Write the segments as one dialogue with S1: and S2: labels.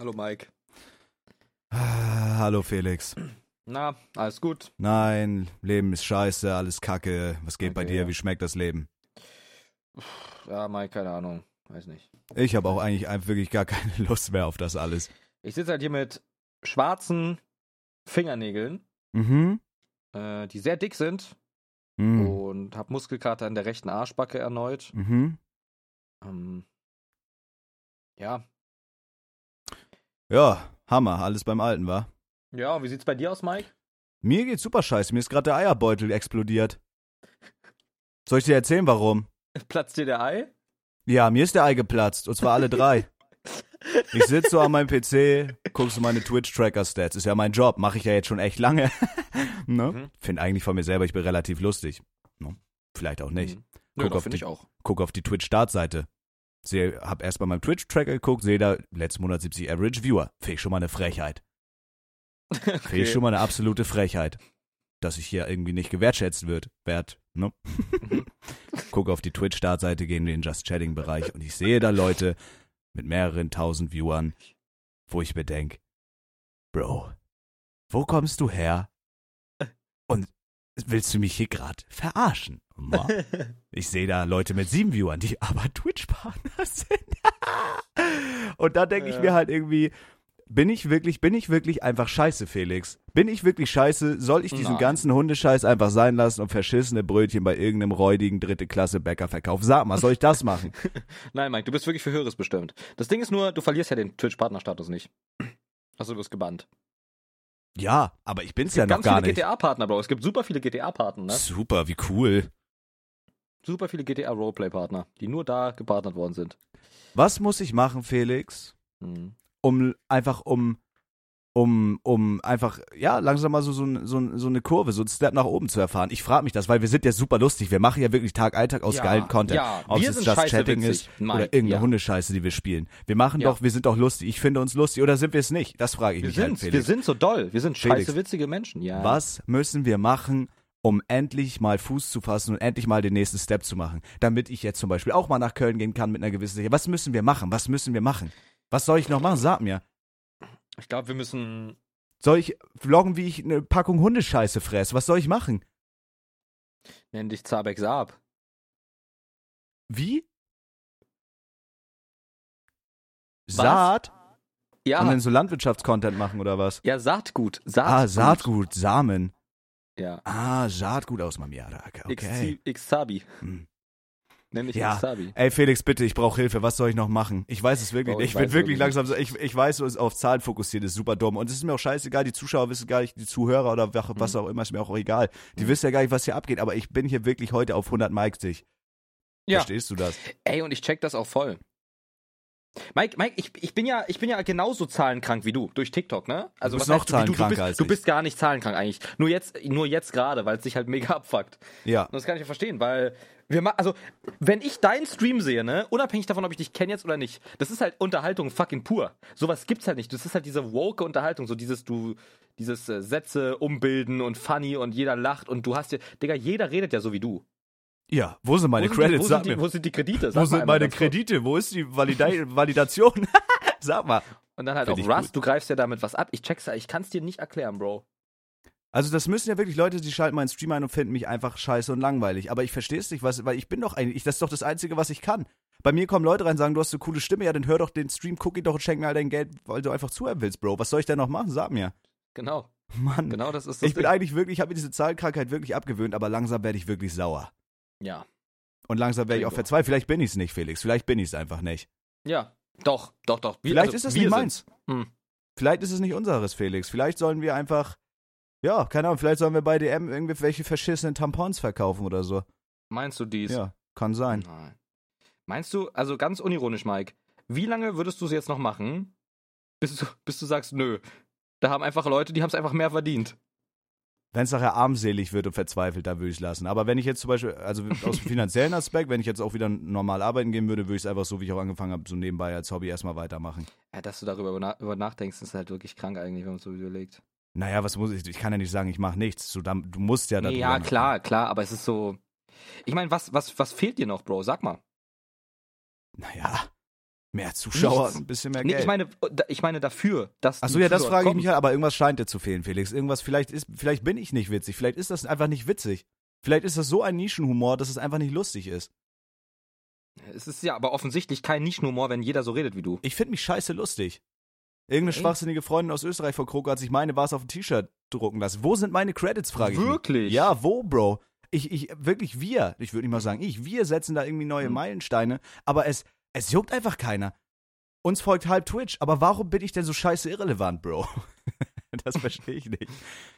S1: Hallo Mike.
S2: Ah, Hallo Felix.
S1: Na, alles gut?
S2: Nein, Leben ist scheiße, alles kacke. Was geht bei
S1: Okay,
S2: dir?
S1: ja.
S2: Wie schmeckt das Leben?
S1: Ja, Mike, keine Ahnung. Weiß nicht.
S2: Ich habe auch eigentlich einfach wirklich gar keine Lust mehr auf das alles.
S1: Ich sitze halt hier mit schwarzen Fingernägeln,
S2: Mhm.
S1: äh, die sehr dick sind
S2: Mhm.
S1: und hab Muskelkater in der rechten Arschbacke erneut.
S2: Mhm.
S1: Ähm, ja.
S2: Ja, Hammer, alles beim Alten, war.
S1: Ja, wie sieht's bei dir aus, Mike?
S2: Mir geht's super scheiße, mir ist gerade der Eierbeutel explodiert. Soll ich dir erzählen, warum?
S1: Platzt dir der Ei?
S2: Ja, mir ist der Ei geplatzt, und zwar alle drei. Ich sitze so an meinem PC, guck so meine Twitch-Tracker-Stats. Ist ja mein Job, mache ich ja jetzt schon echt lange. ne?
S1: Mhm.
S2: Finde eigentlich von mir selber, ich bin relativ lustig. Ne? Vielleicht auch nicht.
S1: Hm. Nö,
S2: Guck
S1: doch,
S2: auf die-. Guck auf die Twitch-Startseite. Hab erst bei meinem Twitch-Tracker geguckt, sehe da letzten Monat 70 Average Viewer. Finde ich schon mal eine Frechheit. Finde ich schon mal eine absolute Frechheit. Dass ich hier irgendwie nicht gewertschätzt wird. Wert, ne? Guck auf die Twitch-Startseite, gehe in den Just Chatting-Bereich und ich sehe da Leute mit mehreren tausend Viewern, wo ich mir denk, Bro, wo kommst du her? Und willst du mich hier gerade verarschen? Ich sehe da Leute mit sieben Viewern, die aber Twitch-Partner sind. Und da denke ich
S1: Ja.
S2: mir halt irgendwie, bin ich wirklich, bin ich wirklich einfach scheiße, Felix? Bin ich wirklich scheiße? Soll ich diesen
S1: Nein.
S2: ganzen Hundescheiß einfach sein lassen und verschissene Brötchen bei irgendeinem räudigen dritte Klasse Bäcker verkaufen? Sag mal, soll ich das machen?
S1: Nein, Mike, du bist wirklich für Höheres bestimmt. Das Ding ist nur, du verlierst ja den Twitch-Partnerstatus nicht. Also du wirst gebannt.
S2: Ja, aber ich bin's
S1: Es
S2: ja
S1: gibt
S2: noch
S1: ganz
S2: gar
S1: viele
S2: nicht.
S1: GTA-Partner, Bro. Es gibt super viele GTA-Partner, ne?
S2: Super, wie cool.
S1: Super viele GTA-Roleplay-Partner, die nur da gepartnert worden sind.
S2: Was muss ich machen, Felix?
S1: Hm.
S2: um einfach um um um einfach ja langsam mal so so, so, so eine Kurve so ein Step nach oben zu erfahren. Ich frage mich das, weil wir sind ja super lustig. Wir machen ja wirklich Tag ein Tag aus
S1: Ja,
S2: geilen Content.
S1: ja,
S2: Ob
S1: wir
S2: es
S1: sind
S2: Just Chatting
S1: witzig,
S2: ist
S1: Mike,
S2: oder irgendeine
S1: ja.
S2: Hundescheiße, die wir spielen. Wir machen
S1: Ja.
S2: doch, wir sind doch lustig. Ich finde uns lustig oder sind wir es nicht? Das frage ich
S1: Wir
S2: mich halt, Felix.
S1: wir sind so doll. Wir sind
S2: Felix.
S1: scheiße witzige Menschen, ja.
S2: Was müssen wir machen, um endlich mal Fuß zu fassen und endlich mal den nächsten Step zu machen, damit ich jetzt zum Beispiel auch mal nach Köln gehen kann mit einer gewissen Sicherheit? Was müssen wir machen? Was müssen wir machen? Was soll ich noch machen? Sag mir.
S1: Ich glaube, wir müssen.
S2: Soll ich vloggen, wie ich eine Packung Hundescheiße fress? Was soll ich machen?
S1: Nenn dich Zabek Saab.
S2: Wie?
S1: Was?
S2: Saat?
S1: Ja,
S2: Und dann so Landwirtschaftscontent machen oder was?
S1: ja, Saatgut. Saatgut.
S2: Ah, Saatgut, Samen.
S1: Ja.
S2: Ah, Saatgut aus Mamiarak. Okay.
S1: X-Sabi.
S2: Hm.
S1: Nenn dich
S2: Ja.
S1: X-Sabi.
S2: Ey, Felix, bitte, ich brauche Hilfe. Was soll ich noch machen? Ich weiß es wirklich
S1: Oh,
S2: nicht.
S1: ich
S2: Ich bin wirklich langsam so, ich, ich weiß, ist auf Zahlen fokussiert ist super dumm. Und es ist mir auch scheißegal, die Zuschauer wissen gar nicht, die Zuhörer oder was,
S1: Mhm.
S2: auch immer, ist mir auch egal. Die
S1: Mhm.
S2: wissen ja gar nicht, was hier abgeht. Aber ich bin hier wirklich heute auf 100 Mikes dich.
S1: Ja.
S2: Verstehst du das?
S1: Ey, und ich check das auch voll. Mike, Mike, ich, ich bin ja, ich bin ja genauso zahlenkrank wie du durch TikTok, ne? Also
S2: bist
S1: was
S2: noch
S1: heißt, du, wie du, du bist,
S2: als
S1: du bist gar nicht zahlenkrank eigentlich. Nur jetzt, nur jetzt gerade, weil es sich halt mega abfuckt.
S2: Ja.
S1: Und das kann ich ja verstehen, weil wir ma also wenn ich deinen Stream sehe, ne, unabhängig davon, ob ich dich kenne jetzt oder nicht, das ist halt Unterhaltung fucking pur. Sowas gibt's halt nicht. Das ist halt diese woke Unterhaltung, so dieses du dieses äh, Sätze umbilden und funny und jeder lacht und du hast ja, Digga, jeder redet ja so wie du.
S2: Ja, wo sind meine
S1: wo
S2: Credits?
S1: Sind die, wo,
S2: Sag
S1: sind die,
S2: mir.
S1: wo sind die Kredite?
S2: Wo
S1: Sag mal
S2: sind meine. Kredite? Wo ist die Valida Validation? Sag mal.
S1: Und dann halt
S2: Find
S1: auch Rust, du greifst ja damit was ab. Ich check's ja, ich kann's dir nicht erklären, Bro.
S2: Also das müssen ja wirklich Leute, die schalten meinen Stream ein und finden mich einfach scheiße und langweilig. Aber ich verstehe es nicht, was, weil ich bin doch eigentlich, das ist doch das Einzige, was ich kann. Bei mir kommen Leute rein und sagen, du hast eine coole Stimme, ja, dann hör doch den Stream, guck ihn doch und schenk mir all dein Geld, weil du einfach zuhören willst, Bro. Was soll ich denn noch machen? Sag mir.
S1: Genau,
S2: Mann.
S1: genau das ist das
S2: ich bin
S1: Ding.
S2: eigentlich wirklich, ich habe mir diese Zahlenkrankheit wirklich abgewöhnt, aber langsam werde ich wirklich sauer.
S1: Ja.
S2: Und langsam werde ich auch
S1: Gregor.
S2: verzweifelt. Vielleicht bin ich es nicht, Felix. Vielleicht bin ich es einfach nicht.
S1: Ja, doch, doch, doch. Wir-
S2: Vielleicht
S1: also,
S2: ist es nicht meins.
S1: Hm.
S2: Vielleicht ist es nicht unseres, Felix. Vielleicht sollen wir einfach, ja, keine Ahnung, vielleicht sollen wir bei DM irgendwelche verschissenen Tampons verkaufen oder so.
S1: Meinst du dies?
S2: Ja, kann sein.
S1: Nein. Meinst du, also ganz unironisch, Mike, wie lange würdest du es jetzt noch machen, bis du, bis du sagst, nö. Da haben einfach Leute, die haben es einfach mehr verdient.
S2: Wenn es nachher armselig wird und verzweifelt, dann würde ich es lassen. Aber wenn ich jetzt zum Beispiel, also aus dem finanziellen Aspekt, wenn ich jetzt auch wieder normal arbeiten gehen würde, würde ich es einfach so, wie ich auch angefangen habe, so nebenbei als Hobby erstmal weitermachen.
S1: Ja, dass du darüber über nachdenkst, ist halt wirklich krank eigentlich, wenn man es so überlegt.
S2: Naja, was muss ich, ich kann ja nicht sagen, ich mache nichts. Du, du musst ja
S1: Nee, ja, klar, klar, aber es ist so. Ich meine, was, was, was fehlt dir noch, Bro? Sag mal.
S2: Naja, Mehr Zuschauer,
S1: Nichts.
S2: ein bisschen mehr
S1: Nee,
S2: Geld.
S1: ich meine, ich meine dafür, dass
S2: Achso, ja, das frage ich mich halt, aber irgendwas scheint dir zu fehlen, Felix. Irgendwas, vielleicht ist, vielleicht bin ich nicht witzig, vielleicht ist das einfach nicht witzig. Vielleicht ist das so ein Nischenhumor, dass es einfach nicht lustig ist.
S1: Es ist ja aber offensichtlich kein Nischenhumor, wenn jeder so redet wie du.
S2: Ich finde mich scheiße lustig. Irgendeine
S1: Ey.
S2: schwachsinnige Freundin aus Österreich vor Kroko hat sich meine was auf ein T-Shirt drucken lassen. Wo sind meine Credits, frage ich mich.
S1: Wirklich?
S2: Ja, wo, Bro? Ich, ich, wirklich wir, ich würde nicht mal sagen ich, wir setzen da irgendwie neue
S1: Hm.
S2: Meilensteine, aber es, es juckt einfach keiner. Uns folgt halb Twitch, aber warum bin ich denn so scheiße irrelevant, Bro? das verstehe ich nicht.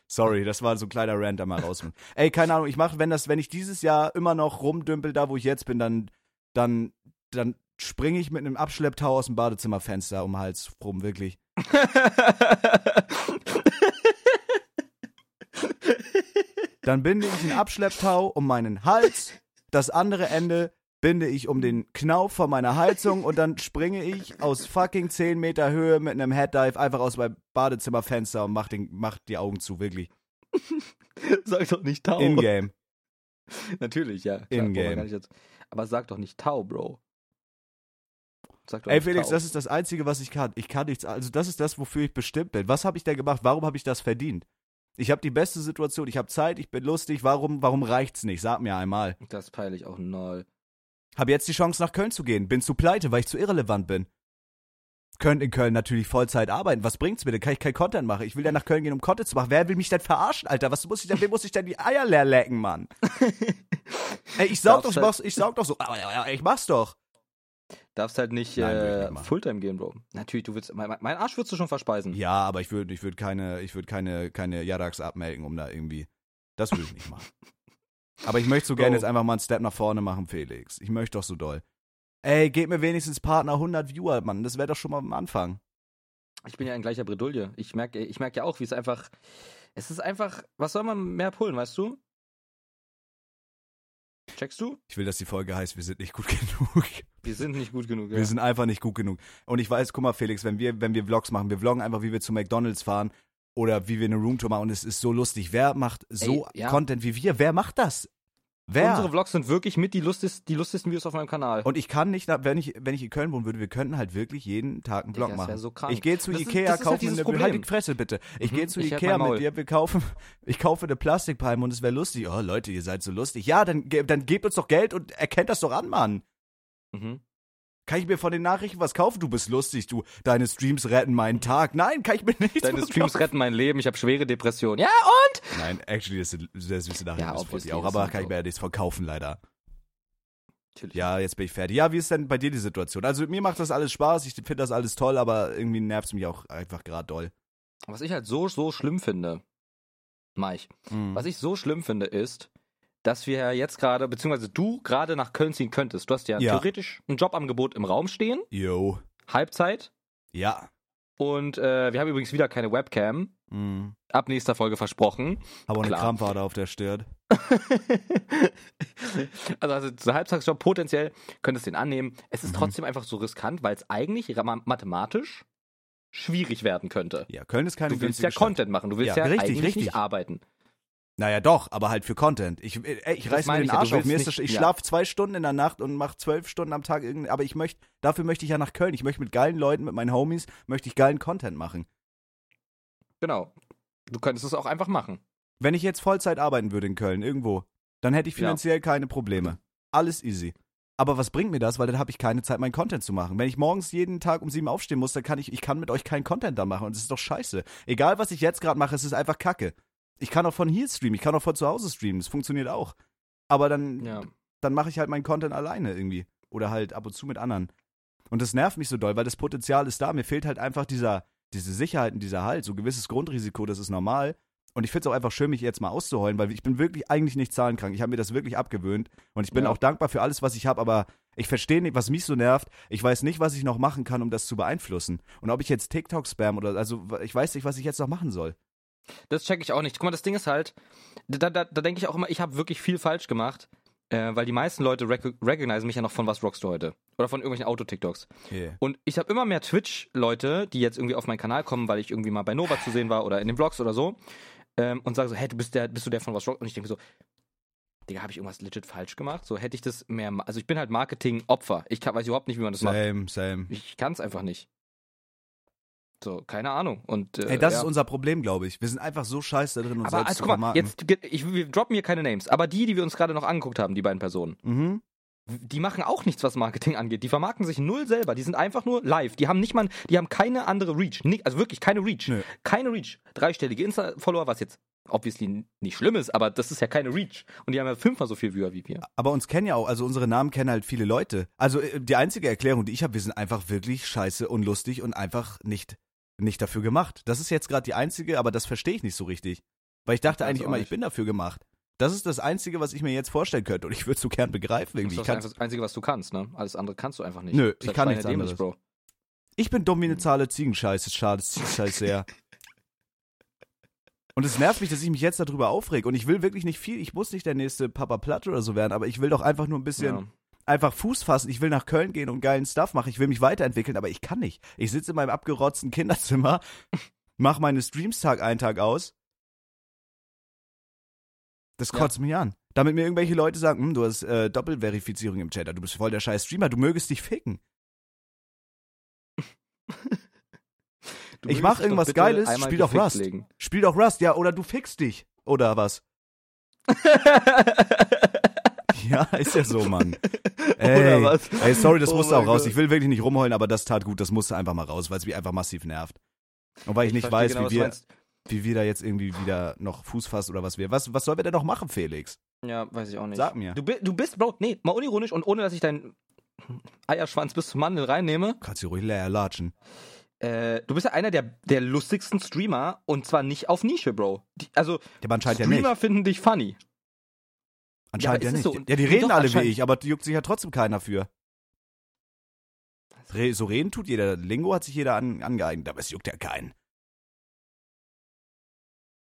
S2: Sorry, das war so ein kleiner Rant da mal raus. Ey, keine Ahnung, ich mache, wenn das, wenn ich dieses Jahr immer noch rumdümpel, da wo ich jetzt bin, dann, dann, dann springe ich mit einem Abschlepptau aus dem Badezimmerfenster um den Hals rum, wirklich. Dann binde ich einen Abschlepptau um meinen Hals, das andere Ende binde ich um den Knauf von meiner Heizung und dann springe ich aus fucking 10 Meter Höhe mit einem Headdive einfach aus meinem Badezimmerfenster und mach, den, mach die Augen zu, wirklich.
S1: sag doch nicht Tau.
S2: In-game.
S1: Natürlich, ja.
S2: In-game.
S1: Aber sag doch nicht Tau, Bro. Sag doch
S2: Ey Felix,
S1: Tau.
S2: das ist das Einzige, was ich kann. Ich kann nichts, also das ist das, wofür ich bestimmt bin. Was habe ich da gemacht? Warum habe ich das verdient? Ich habe die beste Situation, ich habe Zeit, ich bin lustig, warum, warum reicht's nicht? Sag mir einmal.
S1: Das peile ich auch null.
S2: Hab jetzt die Chance, nach Köln zu gehen. Bin zu pleite, weil ich zu irrelevant bin. Könnt in Köln natürlich Vollzeit arbeiten. Was bringt's mir denn? Kann ich kein Content machen? Ich will ja nach Köln gehen, um Content zu machen. Wer will mich denn verarschen, Alter? Was muss ich denn, wem muss ich denn die Eier leer lecken, Mann? Ey, ich saug doch,
S1: Darfst
S2: ich mach's, ich saug doch so. Ich mach's doch.
S1: Darfst halt nicht,
S2: Nein,
S1: äh,
S2: nicht.
S1: Fulltime gehen, Bro. Natürlich, du willst. Mein, mein Arsch würdest du schon verspeisen.
S2: Ja, aber ich würde ich würd keine, ich würde keine, keine Yarax abmelken, um da irgendwie. Das würde ich nicht machen. Aber ich möchte so gerne
S1: Oh.
S2: jetzt einfach mal einen Step nach vorne machen, Felix. Ich möchte doch so doll. Ey, gebt mir wenigstens Partner 100 Viewer, Mann. Das wäre doch schon mal am Anfang.
S1: Ich bin ja in gleicher Bredouille. Ich merke ich merk ja auch, wie es einfach. Es ist einfach. Was soll man mehr pullen, weißt du? Checkst du?
S2: Ich will, dass die Folge heißt, wir sind nicht gut genug.
S1: Wir sind nicht gut genug.
S2: Wir
S1: ja.
S2: sind einfach nicht gut genug. Und ich weiß, guck mal, Felix, wenn wir, wenn wir Vlogs machen, wir vloggen einfach, wie wir zu McDonalds fahren oder wie wir eine Roomtour machen und es ist so lustig. Wer macht so
S1: Ey, ja.
S2: Content wie wir? Wer macht das? Wer?
S1: Unsere Vlogs sind wirklich mit die, lustigsten, die lustigsten Videos auf meinem Kanal.
S2: Und ich kann nicht, wenn ich, wenn ich in Köln wohnen würde, wir könnten halt wirklich jeden Tag einen
S1: Digga,
S2: Vlog
S1: das wär
S2: machen.
S1: so.
S2: Ich gehe zu
S1: Das
S2: Ikea,
S1: ist halt
S2: kaufe
S1: dieses
S2: eine,
S1: Problem.
S2: halt die Fresse bitte. Ich
S1: Mhm,
S2: gehe zu
S1: ich halt
S2: Ikea mit dir, wir kaufen, ich kaufe eine Plastikpalme und es wäre lustig. Oh Leute, ihr seid so lustig. Ja, dann, dann gebt uns doch Geld und erkennt das doch an, Mann.
S1: Mhm.
S2: Kann ich mir von den Nachrichten was kaufen? Du bist lustig, du. Deine Streams retten meinen Tag. Nein, kann ich mir nichts
S1: Deine Streams
S2: kaufen.
S1: retten mein Leben. Ich habe schwere Depressionen. Ja, und?
S2: Nein, actually, das sind sehr süße Nachrichten.
S1: Ja,
S2: das
S1: obviously,
S2: auch, aber kann ich mir ja nichts verkaufen, leider.
S1: Natürlich.
S2: Ja, jetzt bin ich fertig. Ja, wie ist denn bei dir die Situation? Also mir macht das alles Spaß, ich finde das alles toll, aber irgendwie nervt es mich auch einfach gerade doll.
S1: Was ich halt so, so schlimm finde, Mike,
S2: Mhm.
S1: was ich so schlimm finde, ist, dass wir jetzt gerade, beziehungsweise du gerade nach Köln ziehen könntest. Du hast ja,
S2: Ja.
S1: theoretisch ein Jobangebot im Raum stehen,
S2: Yo.
S1: Halbzeit.
S2: Ja.
S1: Und äh, wir haben übrigens wieder keine Webcam.
S2: Mhm.
S1: Ab nächster Folge versprochen.
S2: Auch eine
S1: Klar.
S2: Krampfader auf der Stirn.
S1: also, also dieser Halbtagsjob potenziell könntest du den annehmen. Es ist
S2: Mhm.
S1: trotzdem einfach so riskant, weil es eigentlich mathematisch schwierig werden könnte.
S2: Ja, Köln ist keine
S1: Du willst ja
S2: Stadt.
S1: Content machen, du willst
S2: Ja,
S1: ja,
S2: richtig,
S1: eigentlich
S2: richtig.
S1: nicht arbeiten.
S2: Naja, doch, aber halt für Content. Ich, ey, ich reiß mir den
S1: ich ja, du
S2: Arsch auf. Mir ist das, ich
S1: ja.
S2: schlafe zwei Stunden in der Nacht und mache zwölf Stunden am Tag irgendein, aber ich möchte, dafür möchte ich ja nach Köln. Ich möchte mit geilen Leuten, mit meinen Homies, möchte ich geilen Content machen.
S1: Genau. Du könntest es auch einfach machen.
S2: Wenn ich jetzt Vollzeit arbeiten würde in Köln, irgendwo, dann hätte ich
S1: Ja.
S2: finanziell keine Probleme. Alles easy. Aber was bringt mir das? Weil dann habe ich keine Zeit, meinen Content zu machen. Wenn ich morgens jeden Tag um sieben aufstehen muss, dann kann ich, ich kann mit euch keinen Content da machen. Und das ist doch scheiße. Egal, was ich jetzt gerade mache, es ist einfach Kacke. Ich kann auch von hier streamen, ich kann auch von zu Hause streamen, das funktioniert auch. Aber dann,
S1: Ja.
S2: dann mache ich halt meinen Content alleine irgendwie. Oder halt ab und zu mit anderen. Und das nervt mich so doll, weil das Potenzial ist da. Mir fehlt halt einfach dieser, diese Sicherheit und dieser Halt, so gewisses Grundrisiko, das ist normal. Und ich finde es auch einfach schön, mich jetzt mal auszuheulen, weil ich bin wirklich eigentlich nicht zahlenkrank. Ich habe mir das wirklich abgewöhnt. Und ich bin
S1: Ja.
S2: auch dankbar für alles, was ich habe, aber ich verstehe nicht, was mich so nervt. Ich weiß nicht, was ich noch machen kann, um das zu beeinflussen. Und ob ich jetzt TikTok spam oder, also ich weiß nicht, was ich jetzt noch machen soll.
S1: Das check ich auch nicht. Guck mal, das Ding ist halt, da, da, da denke ich auch immer, ich habe wirklich viel falsch gemacht, äh, weil die meisten Leute rec recognizen mich ja noch von was rockst du heute? Oder von irgendwelchen Auto-TikToks.
S2: Yeah.
S1: Und ich habe immer mehr Twitch-Leute, die jetzt irgendwie auf meinen Kanal kommen, weil ich irgendwie mal bei Nova zu sehen war oder in den Vlogs oder so, ähm, und sagen so, hey, du bist der, bist du der von was rockst? Und ich denke so, Digga, habe ich irgendwas legit falsch gemacht? So hätte ich das mehr. Also ich bin halt Marketing-Opfer. Ich kann, weiß überhaupt nicht, wie man das macht.
S2: Same, same.
S1: Ich kann es einfach nicht. So, keine Ahnung. Und, äh,
S2: Ey, das
S1: ja.
S2: ist unser Problem, glaube ich. Wir sind einfach so scheiße da drin, uns
S1: Aber
S2: selbst
S1: also,
S2: zu
S1: guck mal, jetzt, ich, wir droppen hier keine Names, aber die, die wir uns gerade noch angeguckt haben, die beiden Personen,
S2: Mhm.
S1: die machen auch nichts, was Marketing angeht. Die vermarkten sich null selber. Die sind einfach nur live. Die haben nicht mal, die haben keine andere Reach. Also wirklich keine Reach.
S2: Nö.
S1: Keine Reach. Dreistellige Insta-Follower, was jetzt obviously nicht schlimm ist, aber das ist ja keine Reach. Und die haben ja fünfmal so viel Viewer wie wir.
S2: Aber uns kennen ja auch, also unsere Namen kennen halt viele Leute. Also äh, die einzige Erklärung, die ich habe, wir sind einfach wirklich scheiße, unlustig und einfach nicht, nicht dafür gemacht. Das ist jetzt gerade die einzige, aber das verstehe ich nicht so richtig. Weil ich dachte eigentlich immer,
S1: nicht.
S2: ich bin dafür gemacht. Das ist das Einzige, was ich mir jetzt vorstellen könnte und ich würde es so gern begreifen
S1: Das
S2: irgendwie.
S1: ist
S2: Ich,
S1: das einfach das Einzige, was du kannst, ne? Alles andere kannst du einfach nicht.
S2: Nö, ich kann nichts anderes.
S1: Bro.
S2: ich bin dumme Zahle Ziegenscheiße, schade, scheiße sehr. Und es nervt mich, dass ich mich jetzt darüber aufreg. Und ich will wirklich nicht viel. Ich muss nicht der nächste Papa Platt oder so werden, aber ich will doch einfach nur ein bisschen
S1: Ja.
S2: Einfach Fuß fassen. Ich will nach Köln gehen und geilen Stuff machen. Ich will mich weiterentwickeln, aber ich kann nicht. Ich sitze in meinem abgerotzten Kinderzimmer, mach meine Streams Tag ein, Tag aus. Das
S1: Ja.
S2: kotzt mich an. Damit mir irgendwelche Leute sagen, hm, du hast äh, Doppelverifizierung im Chat, du bist voll der scheiß Streamer, du mögest dich ficken. Ich mach irgendwas Geiles, spiel doch Rust.
S1: legen.
S2: Spiel doch Rust, ja, oder du fickst dich. Oder was? Ja, ist ja so, Mann. Ey,
S1: Oder was?
S2: ey sorry, das
S1: Oh
S2: musste auch raus.
S1: Gott.
S2: Ich will wirklich nicht rumheulen, aber das tat gut, das musste einfach mal raus, weil es mich einfach massiv nervt. Und weil ich, nicht
S1: verstehe
S2: weiß,
S1: genau,
S2: wie, wir, wie wir da jetzt irgendwie wieder noch Fuß fassen oder was wir. Was, was sollen wir denn noch machen, Felix?
S1: Ja, weiß ich auch nicht.
S2: Sag mir.
S1: Du, du bist, Bro, nee, mal unironisch und ohne, dass ich deinen Eierschwanz bis zum Mandel reinnehme.
S2: Kannst du ruhig leer latschen.
S1: Äh, du bist ja einer der, der lustigsten Streamer und zwar nicht auf Nische, Bro. Die, also,
S2: Ja, aber anscheinend ja
S1: Streamer
S2: nicht.
S1: finden dich funny.
S2: Anscheinend
S1: Ja,
S2: ja, nicht.
S1: so?
S2: Ja, die reden
S1: doch,
S2: alle wie ich, aber juckt sich ja trotzdem keiner für. So reden tut jeder. Lingo hat sich jeder an, angeeignet, aber es juckt ja keinen.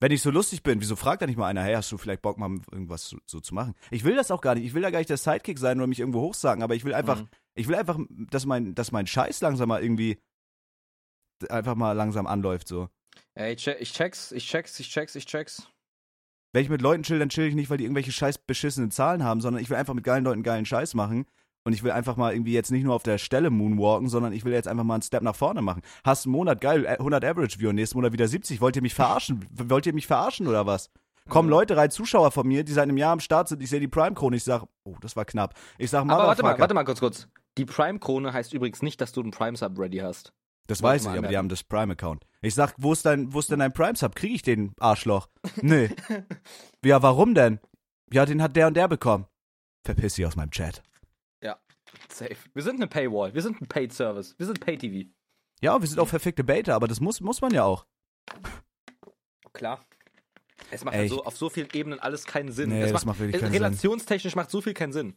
S2: Wenn ich so lustig bin, wieso fragt da nicht mal einer, hey, hast du vielleicht Bock, mal irgendwas so, so zu machen? Ich will das auch gar nicht. Ich will da gar nicht der Sidekick sein oder mich irgendwo hochsagen, aber ich will einfach,
S1: Mhm.
S2: ich will einfach, dass mein, dass mein Scheiß langsam mal irgendwie einfach mal langsam anläuft, so.
S1: Ey, ich check's, ich check's, ich check's, ich check's.
S2: Wenn ich mit Leuten chill, dann chill ich nicht, weil die irgendwelche scheiß beschissenen Zahlen haben, sondern ich will einfach mit geilen Leuten geilen Scheiß machen. Und ich will einfach mal irgendwie jetzt nicht nur auf der Stelle moonwalken, sondern ich will jetzt einfach mal einen Step nach vorne machen. Hast einen Monat, geil, äh, 100 Average Viewer, nächsten Monat wieder 70. Wollt ihr mich verarschen? Wollt ihr mich verarschen oder was? Kommen. Leute rein, Zuschauer von mir, die seit einem Jahr am Start sind. Ich sehe die Prime-Krone, ich sag, oh, das war knapp. Ich sag,
S1: Aber warte mal, warte mal kurz, kurz. Die Prime-Krone heißt übrigens nicht, dass du einen Prime-Sub ready hast.
S2: Das weiß ich, aber die haben das Prime-Account. Ich sag, wo ist dein, wo ist denn dein Prime-Sub? Krieg ich den Arschloch? Nee. ja, warum denn? Ja, den hat der und der bekommen. Verpiss dich aus meinem Chat.
S1: Safe. Wir sind eine Paywall, wir sind ein Paid Service, wir sind Pay-TV.
S2: Ja, wir sind auch verfickte Beta, aber das muss, muss man ja auch.
S1: Klar. Es macht
S2: Ey,
S1: halt so, auf so vielen Ebenen alles keinen Sinn.
S2: Nee,
S1: es
S2: das
S1: macht,
S2: macht wirklich keinen Sinn.
S1: relationstechnisch macht so viel keinen Sinn.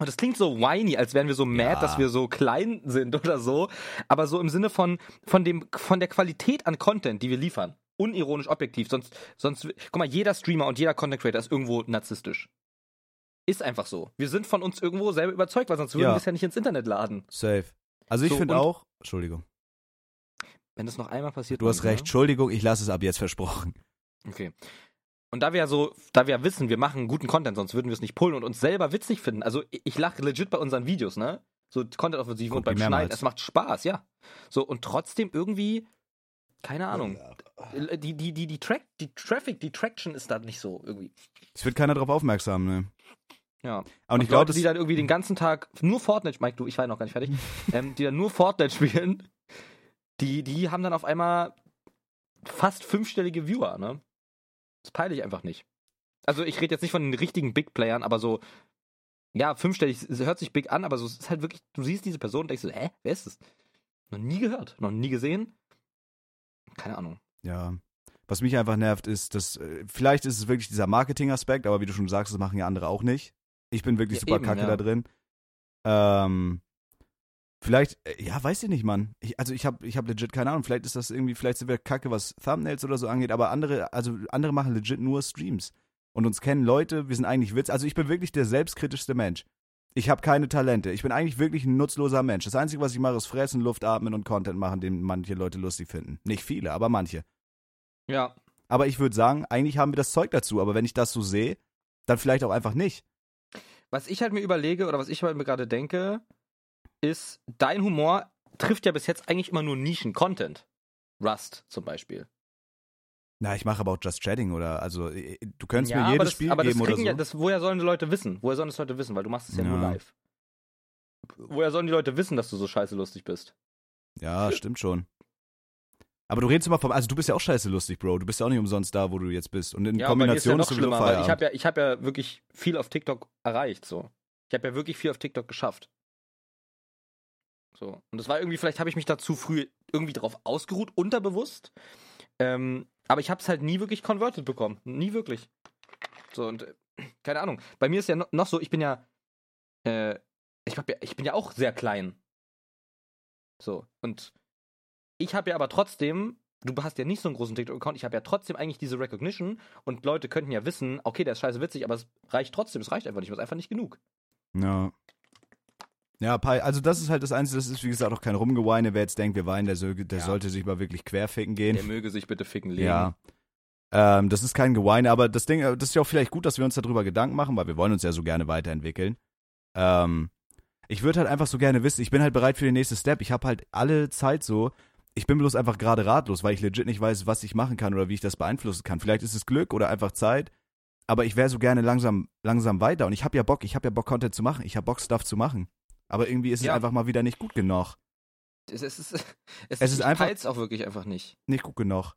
S1: Und das klingt so whiny, als wären wir so mad,
S2: Ja.
S1: dass wir so klein sind oder so. Aber so im Sinne von, von, dem, von der Qualität an Content, die wir liefern. Unironisch objektiv. Sonst, sonst, guck mal, jeder Streamer und jeder Content Creator ist irgendwo narzisstisch. Ist einfach so. Wir sind von uns irgendwo selber überzeugt, weil sonst würden
S2: Ja.
S1: wir es ja nicht ins Internet laden.
S2: Safe. Also ich
S1: So,
S2: finde auch. Entschuldigung.
S1: Wenn das noch einmal passiert.
S2: Du hast
S1: Mann, ne?
S2: recht. Entschuldigung, ich lasse es ab jetzt versprochen.
S1: Okay. Und da wir ja so, da wir ja wissen, wir machen guten Content, sonst würden wir es nicht pullen und uns selber witzig finden. Also ich, lache legit bei unseren Videos, ne? So Content-Offensiven und beim
S2: die
S1: Schneiden.
S2: mehrmals.
S1: Es macht Spaß, ja. So, und trotzdem irgendwie, keine Ahnung. Die, die, die, die Track, die Traffic, die Traction ist da nicht so irgendwie.
S2: Es wird keiner drauf aufmerksam, ne?
S1: Ja.
S2: Und, ich glaube,
S1: Leute, die dann irgendwie den ganzen Tag nur Fortnite, Mike, du, ich war noch gar nicht fertig, ähm, die dann nur Fortnite spielen, die, die haben dann auf einmal fast fünfstellige Viewer, ne? Das peile ich einfach nicht. Also ich rede jetzt nicht von den richtigen Big Playern, aber so, ja, fünfstellig, es hört sich big an, aber so, es ist halt wirklich, du siehst diese Person und denkst so, hä, wer ist das? Noch nie gehört, noch nie gesehen. Keine Ahnung.
S2: Ja. Was mich einfach nervt, ist, dass äh, vielleicht ist es wirklich dieser Marketing-Aspekt, aber wie du schon sagst, das machen ja andere auch nicht. Ich bin wirklich
S1: Ja,
S2: super
S1: eben,
S2: kacke
S1: ja.
S2: da drin. Ähm, vielleicht, äh, ja, weiß ich nicht, Mann. Ich, also ich habe ich hab legit keine Ahnung. Vielleicht ist das irgendwie, vielleicht sind wir kacke, was Thumbnails oder so angeht, aber andere, also andere machen legit nur Streams. Und uns kennen Leute, wir sind eigentlich Witz. Also ich bin wirklich der selbstkritischste Mensch. Ich habe keine Talente. Ich bin eigentlich wirklich ein nutzloser Mensch. Das Einzige, was ich mache, ist fressen, Luft atmen und Content machen, den manche Leute lustig finden. Nicht viele, aber manche.
S1: Ja,
S2: Aber ich würde sagen, eigentlich haben wir das Zeug dazu. Aber wenn ich das so sehe, dann vielleicht auch einfach nicht.
S1: Was ich halt mir überlege oder was ich halt mir gerade denke, ist, dein Humor trifft ja bis jetzt eigentlich immer nur Nischen-Content. Rust zum Beispiel.
S2: Na, ich mache aber auch Just Chatting oder, also, äh, du könntest
S1: ja,
S2: mir jedes
S1: das,
S2: Spiel
S1: aber
S2: geben oder so.
S1: ja, das, woher sollen die Leute wissen? Woher sollen das Leute wissen? Weil du machst es ja, nur
S2: Ja.
S1: live. Woher sollen die Leute wissen, dass du so scheiße lustig bist?
S2: Ja, stimmt schon. Aber du redest immer vom, also du bist ja auch scheiße lustig, Bro. Du bist ja auch nicht umsonst da, wo du jetzt bist. Und in
S1: Ja, mir ist ja
S2: Kombination
S1: noch schlimmer, weil ich habe ja, ich hab ja wirklich viel auf TikTok erreicht, so. Ich habe ja wirklich viel auf TikTok geschafft. So. Und das war irgendwie, vielleicht habe ich mich da zu früh irgendwie drauf ausgeruht, unterbewusst. Ähm, aber ich habe es halt nie wirklich converted bekommen. Nie wirklich. So, und äh, keine Ahnung. Bei mir ist ja no- noch so, ich bin ja, äh, ich, hab ja, ich bin ja auch sehr klein. So. Und ich habe ja aber trotzdem, du hast ja nicht so einen großen TikTok-Account, ich habe ja trotzdem eigentlich diese Recognition und Leute könnten ja wissen, okay, der ist scheiße witzig, aber es reicht trotzdem, es reicht einfach nicht, es ist einfach nicht genug.
S2: Ja. Ja, also das ist halt das Einzige, das ist wie gesagt auch kein Rumgeweine. Wer jetzt denkt, wir weinen, der, soll, der
S1: Ja.
S2: sollte sich mal wirklich querficken gehen.
S1: Der möge sich bitte ficken legen.
S2: Ja. Ähm, das ist kein Geweine, aber das Ding, äh, das ist ja auch vielleicht gut, dass wir uns darüber Gedanken machen, weil wir wollen uns ja so gerne weiterentwickeln. Ähm, ich würde halt einfach so gerne wissen, ich bin halt bereit für den nächsten Step. Ich habe halt alle Zeit so. Ich bin bloß einfach gerade ratlos, weil ich legit nicht weiß, was ich machen kann oder wie ich das beeinflussen kann. Vielleicht ist es Glück oder einfach Zeit. Aber ich wäre so gerne langsam, langsam weiter. Und ich habe ja Bock, ich habe ja Bock, Content zu machen. Ich habe Bock, Stuff zu machen. Aber irgendwie ist es
S1: Ja.
S2: einfach mal wieder nicht gut genug.
S1: Es, es, ist, es,
S2: Es
S1: ist
S2: ist einfach-
S1: peilt's auch wirklich einfach nicht.
S2: Nicht gut genug.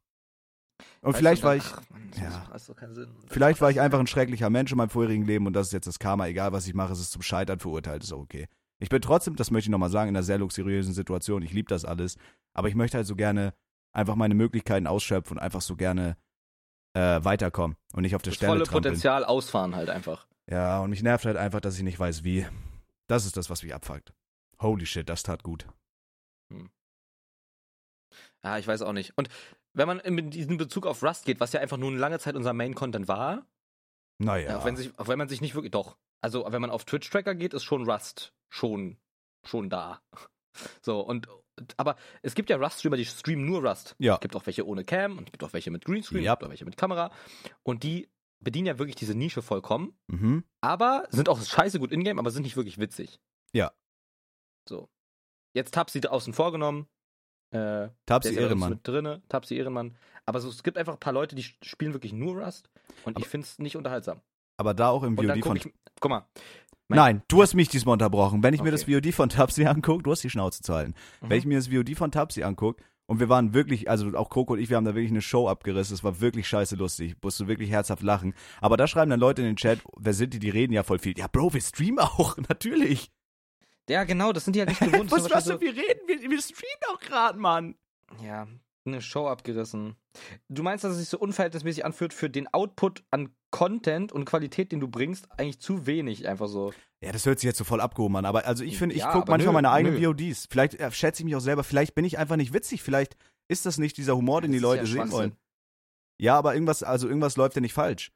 S2: Und
S1: Weißt
S2: vielleicht war ich,
S1: Ach, Mann,
S2: ja.
S1: so keinen Sinn. Das
S2: Vielleicht war ich einfach ein schrecklicher Mensch in meinem vorherigen Leben und das ist jetzt das Karma. Egal, was ich mache, es ist zum Scheitern verurteilt, ist auch okay. Ich bin trotzdem, das möchte ich nochmal sagen, in einer sehr luxuriösen Situation. Ich liebe das alles. Aber ich möchte halt so gerne einfach meine Möglichkeiten ausschöpfen und einfach so gerne äh, weiterkommen und nicht auf der
S1: das
S2: Stelle
S1: volle
S2: trampeln.
S1: Potenzial ausfahren halt einfach.
S2: Ja, und mich nervt halt einfach, dass ich nicht weiß, wie. Das ist das, was mich abfuckt. Holy shit, das tat gut.
S1: Ja, ich weiß auch nicht. Und wenn man in diesen Bezug auf Rust geht, was ja einfach nur eine lange Zeit unser Main-Content war,
S2: Naja.
S1: auch, wenn sich, auch wenn man sich nicht wirklich, doch, also wenn man auf Twitch-Tracker geht, ist schon Rust schon, schon da. So, und, aber es gibt ja Rust-Streamer, die streamen nur Rust.
S2: ja.
S1: Es gibt auch welche ohne Cam und es gibt auch welche mit Greenscreen,
S2: Ja.
S1: es gibt auch welche mit Kamera. Und die bedienen ja wirklich diese Nische vollkommen,
S2: Mhm.
S1: aber sind auch scheiße gut in-game, aber sind nicht wirklich witzig.
S2: Ja.
S1: So. Jetzt Tapsi außen vorgenommen. Äh,
S2: Tapsi Ehrenmann.
S1: mit drinne, Tapsi Ehrenmann. Aber so, es gibt einfach ein paar Leute, die spielen wirklich nur Rust und
S2: Aber-
S1: ich finde es nicht unterhaltsam.
S2: Aber da auch im VOD von.
S1: ich, guck mal.
S2: Nein, du hast mich diesmal unterbrochen. Wenn ich mir
S1: Okay.
S2: das VOD von Tapsi angucke, du hast die Schnauze zu halten.
S1: Mhm.
S2: Wenn ich mir das VOD von Tapsi angucke, und wir waren wirklich, also auch Coco und ich, wir haben da wirklich eine Show abgerissen. Es war wirklich scheiße lustig. Musst du wirklich herzhaft lachen. Aber da schreiben dann Leute in den Chat, wer sind die, die reden ja voll viel. Ja, Bro, wir streamen auch, natürlich.
S1: Ja, genau, das sind die halt nicht gewohnt.
S2: Was, was denn, wir reden? Wir, wir streamen auch gerade, Mann.
S1: so, ja, eine Show abgerissen. Du meinst, dass es sich so unverhältnismäßig anfühlt für den Output an Content und Qualität, den du bringst, eigentlich zu wenig, einfach so.
S2: Ja, das hört sich jetzt so voll abgehoben an, aber also ich finde, ich
S1: Ja,
S2: gucke manchmal
S1: nö,
S2: meine eigenen
S1: nö.
S2: VODs. Vielleicht äh, schätze ich mich auch selber, vielleicht bin ich einfach nicht witzig, vielleicht ist das nicht dieser Humor, den die
S1: Das ist
S2: Leute
S1: ja
S2: sehen wollen. Ja, aber irgendwas, also irgendwas läuft ja nicht falsch.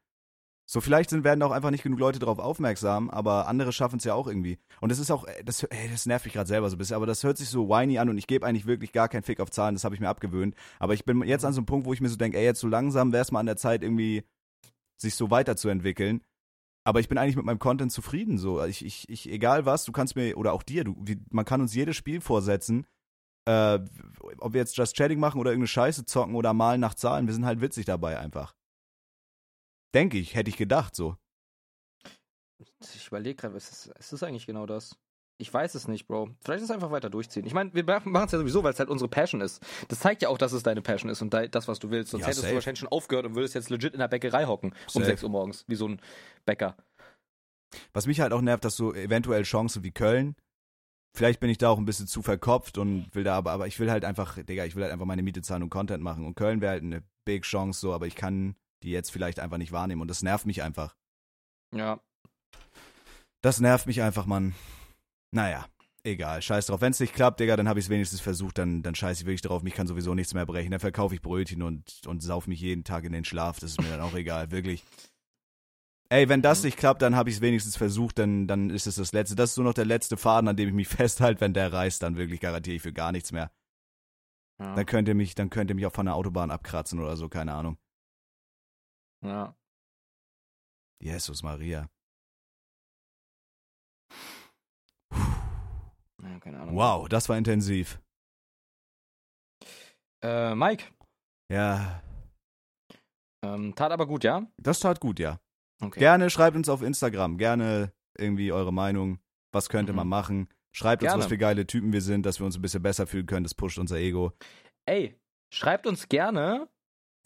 S2: So, vielleicht sind, werden auch einfach nicht genug Leute darauf aufmerksam, aber andere schaffen es ja auch irgendwie. Und das ist auch, äh, das, ey, das nervt mich gerade selber so ein bisschen, aber das hört sich so whiny an und ich gebe eigentlich wirklich gar keinen Fick auf Zahlen, das habe ich mir abgewöhnt. Aber ich bin jetzt an so einem Punkt, wo ich mir so denke, ey, jetzt so langsam wäre es mal an der Zeit, irgendwie sich so weiterzuentwickeln. Aber ich bin eigentlich mit meinem Content zufrieden. So, ich, ich, ich, egal was, du kannst mir, oder auch dir, du, man kann uns jedes Spiel vorsetzen. Äh, ob wir jetzt Just Chatting machen oder irgendeine Scheiße zocken oder malen nach Zahlen, wir sind halt witzig dabei einfach. Denke ich, hätte ich gedacht so.
S1: Ich überlege gerade, ist es ist das eigentlich genau das? Ich weiß es nicht, Bro. Vielleicht ist es einfach weiter durchziehen. Ich meine, wir machen es ja sowieso, weil es halt unsere Passion ist. Das zeigt ja auch, dass es deine Passion ist und de- das, was du willst. Sonst
S2: Ja,
S1: hättest
S2: safe.
S1: du wahrscheinlich schon aufgehört und würdest jetzt legit in der Bäckerei hocken um
S2: Safe.
S1: 6 Uhr morgens, wie so ein Bäcker.
S2: Was mich halt auch nervt, dass so eventuell Chancen wie Köln, vielleicht bin ich da auch ein bisschen zu verkopft und will da aber, aber ich will halt einfach, Digga, ich will halt einfach meine Miete zahlen und Content machen. Und Köln wäre halt eine big Chance so, aber ich kann die jetzt vielleicht einfach nicht wahrnehmen und das nervt mich einfach.
S1: Ja.
S2: Das nervt mich einfach, Mann. Naja, egal, scheiß drauf. Wenn es nicht klappt, Digga, dann habe ich es wenigstens versucht, dann, dann scheiß ich wirklich drauf. Mich kann sowieso nichts mehr brechen. Dann verkaufe ich Brötchen und, und sauf mich jeden Tag in den Schlaf. Das ist mir dann auch egal, wirklich. Ey, wenn das nicht klappt, dann habe ich es wenigstens versucht, dann, dann ist es das Letzte. Das ist so noch der letzte Faden, an dem ich mich festhalte. Wenn der reißt, dann wirklich garantiere ich für gar nichts mehr.
S1: Ja.
S2: Dann könnt ihr mich, dann könnt ihr mich auch von der Autobahn abkratzen oder so, keine Ahnung.
S1: Ja.
S2: Jesus Maria.
S1: Ja, keine Ahnung.
S2: Wow, das war intensiv.
S1: Äh, Mike,
S2: Ja,
S1: ähm, tat aber gut, ja?
S2: das tat gut, ja.
S1: Okay.
S2: Gerne schreibt uns auf Instagram, gerne irgendwie eure Meinung. Was könnte
S1: Mhm.
S2: man machen? Schreibt uns,
S1: Gerne.
S2: was für geile Typen wir sind, dass wir uns ein bisschen besser fühlen können. Das pusht unser Ego.
S1: Ey, schreibt uns gerne,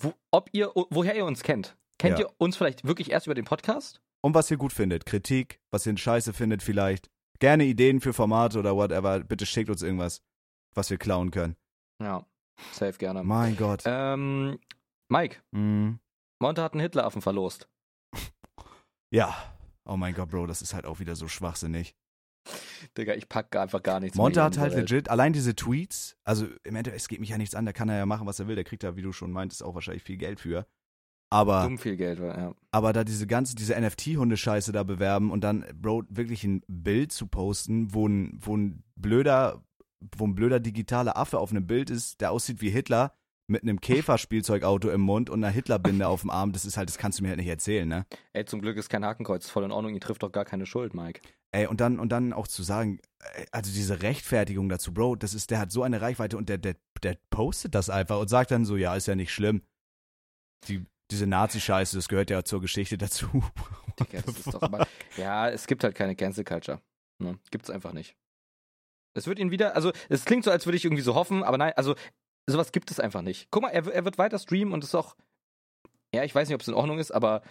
S1: wo, ob ihr, woher ihr uns kennt. Kennt
S2: Ja.
S1: ihr uns vielleicht wirklich erst über den Podcast?
S2: Und was ihr gut findet. Kritik, was ihr scheiße findet vielleicht. Gerne Ideen für Formate oder whatever. Bitte schickt uns irgendwas, was wir klauen können.
S1: Ja, safe gerne.
S2: Mein Gott.
S1: Ähm, Mike,
S2: Mm.
S1: Monte hat einen Hitleraffen verlost.
S2: Ja. Oh mein Gott, Bro, das ist halt auch wieder so schwachsinnig.
S1: Digga, ich pack einfach gar nichts
S2: Monte hat
S1: in
S2: halt
S1: Welt.
S2: legit, allein diese Tweets, also im Endeffekt, es geht mich ja nichts an, da kann er ja machen, was er will. Der kriegt da, wie du schon meintest, auch wahrscheinlich viel Geld für. Aber,
S1: Dumm viel Geld, ja.
S2: aber da diese ganze, diese NFT-Hunde-Scheiße da bewerben und dann, Bro, wirklich ein Bild zu posten, wo ein, wo ein blöder, wo ein blöder digitaler Affe auf einem Bild ist, der aussieht wie Hitler, mit einem Käferspielzeugauto im Mund und einer Hitlerbinde auf dem Arm, das ist halt, das kannst du mir halt nicht erzählen, ne?
S1: Ey, zum Glück ist kein Hakenkreuz voll in Ordnung, ihr trifft doch gar keine Schuld, Mike.
S2: Ey, und dann, und dann auch zu sagen, äh, also diese Rechtfertigung dazu, Bro, das ist, der hat so eine Reichweite und der, der, der postet das einfach und sagt dann so, ja, ist ja nicht schlimm. Die, diese Nazi-Scheiße, das gehört ja zur Geschichte dazu.
S1: Digga, das ist doch immer, ja, es gibt halt keine Cancel Culture. Ne? Gibt's einfach nicht. Es wird ihn wieder, also es klingt so, als würde ich irgendwie so hoffen, aber nein, also sowas gibt es einfach nicht. Guck mal, er, er wird weiter streamen und ist auch, ja, ich weiß nicht, ob es in Ordnung ist, aber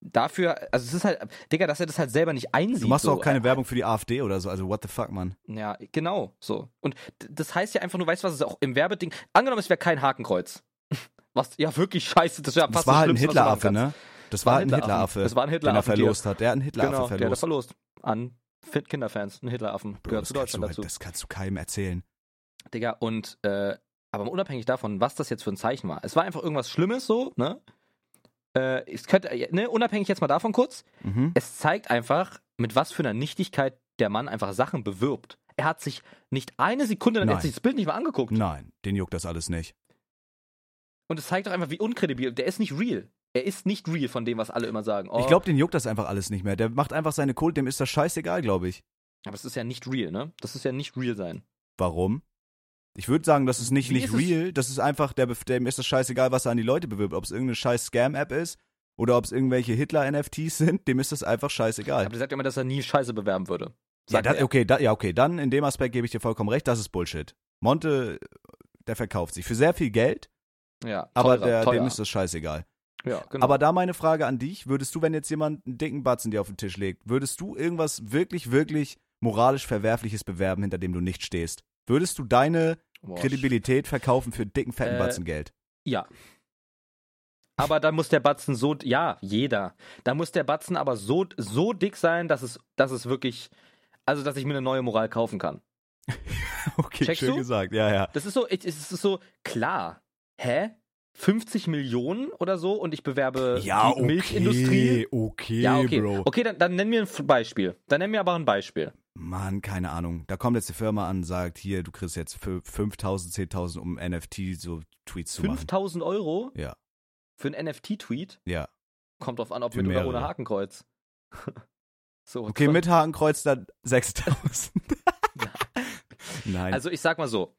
S1: dafür, also es ist halt, Digga, dass er das halt selber nicht einsieht.
S2: Du machst
S1: so.
S2: auch keine Werbung für die AfD oder so, also what the fuck, Mann.
S1: Ja, genau, so. Und das heißt ja einfach nur, weißt du was, es auch im Werbeding, angenommen, es wäre kein Hakenkreuz. Was ja wirklich scheiße, das wäre
S2: Das
S1: fast
S2: war
S1: das
S2: halt ein Hitleraffe, ne? Das war halt ein Hitleraffe,
S1: Das war ein
S2: den er
S1: Hitleraffe.
S2: verlost hat. Der hat einen Hitleraffe
S1: Genau, der hat er
S2: verlost.
S1: verlost. An Fit Kinderfans, ein Hitleraffen.
S2: Bro,
S1: Gehört
S2: das,
S1: zu Deutschland
S2: du,
S1: dazu.
S2: das kannst du keinem erzählen.
S1: Digga, und, äh, aber unabhängig davon, was das jetzt für ein Zeichen war. Es war einfach irgendwas Schlimmes so, ne? Äh, es könnte, ne, unabhängig jetzt mal davon kurz,
S2: Mhm.
S1: es zeigt einfach, mit was für einer Nichtigkeit der Mann einfach Sachen bewirbt. Er hat sich nicht eine Sekunde, er
S2: Nein.
S1: hat sich das Bild nicht mal angeguckt.
S2: Nein, den juckt das alles nicht.
S1: Und es zeigt doch einfach, wie unkredibil, der ist nicht real. Er ist nicht real von dem, was alle immer sagen. Oh,
S2: Ich glaube, den juckt das einfach alles nicht mehr. Der macht einfach seine Kult, dem ist das scheißegal, glaube ich.
S1: aber es ist ja nicht real, ne? Das ist ja nicht real sein.
S2: Warum? Ich würde sagen, das ist nicht,
S1: Wie
S2: nicht
S1: ist es-
S2: real. Das ist einfach, der, dem ist das scheißegal, was er an die Leute bewirbt. Ob es irgendeine scheiß Scam-App ist oder ob es irgendwelche Hitler-NFTs sind, dem ist das einfach scheißegal.
S1: Aber der sagt immer, dass er nie Scheiße bewerben würde.
S2: Ja, da, okay, da, ja, okay, dann in dem Aspekt gebe ich dir vollkommen recht, das ist Bullshit. Monte, der verkauft sich für sehr viel Geld,
S1: Ja,
S2: aber
S1: teurer,
S2: der,
S1: teuer.
S2: dem ist das scheißegal.
S1: Ja, genau.
S2: Aber da meine Frage an dich, würdest du, wenn jetzt jemand einen dicken Batzen dir auf den Tisch legt, würdest du irgendwas wirklich, wirklich moralisch Verwerfliches bewerben, hinter dem du nicht stehst? Würdest du deine
S1: Boah,
S2: Kredibilität verkaufen für dicken, fetten
S1: Äh,
S2: Batzen Geld?
S1: Ja. Aber da muss der Batzen so, ja, jeder. Da muss der Batzen aber so, so dick sein, dass es, dass es wirklich, also dass ich mir eine neue Moral kaufen kann.
S2: Okay,
S1: checkst
S2: schön
S1: du?
S2: gesagt, ja, ja.
S1: Das ist so, es ist so, klar. Hä? 50 Millionen oder so und ich bewerbe die Milchindustrie?
S2: okay,
S1: Ja, okay.
S2: Bro.
S1: Okay, dann, dann nenn mir ein Beispiel. Dann nenn mir aber ein Beispiel.
S2: Mann, keine Ahnung. Da kommt jetzt die Firma an und sagt, hier, du kriegst jetzt für 5.000, 10.000, um NFT so Tweets zu machen.
S1: 5000 Euro
S2: Ja,
S1: für einen NFT-Tweet?
S2: ja.
S1: Kommt drauf an, ob
S2: Für
S1: mit oder ohne
S2: mehrere.
S1: Hakenkreuz. so,
S2: Okay, mit Hakenkreuz dann 6.000. Nein.
S1: Also ich sag mal so,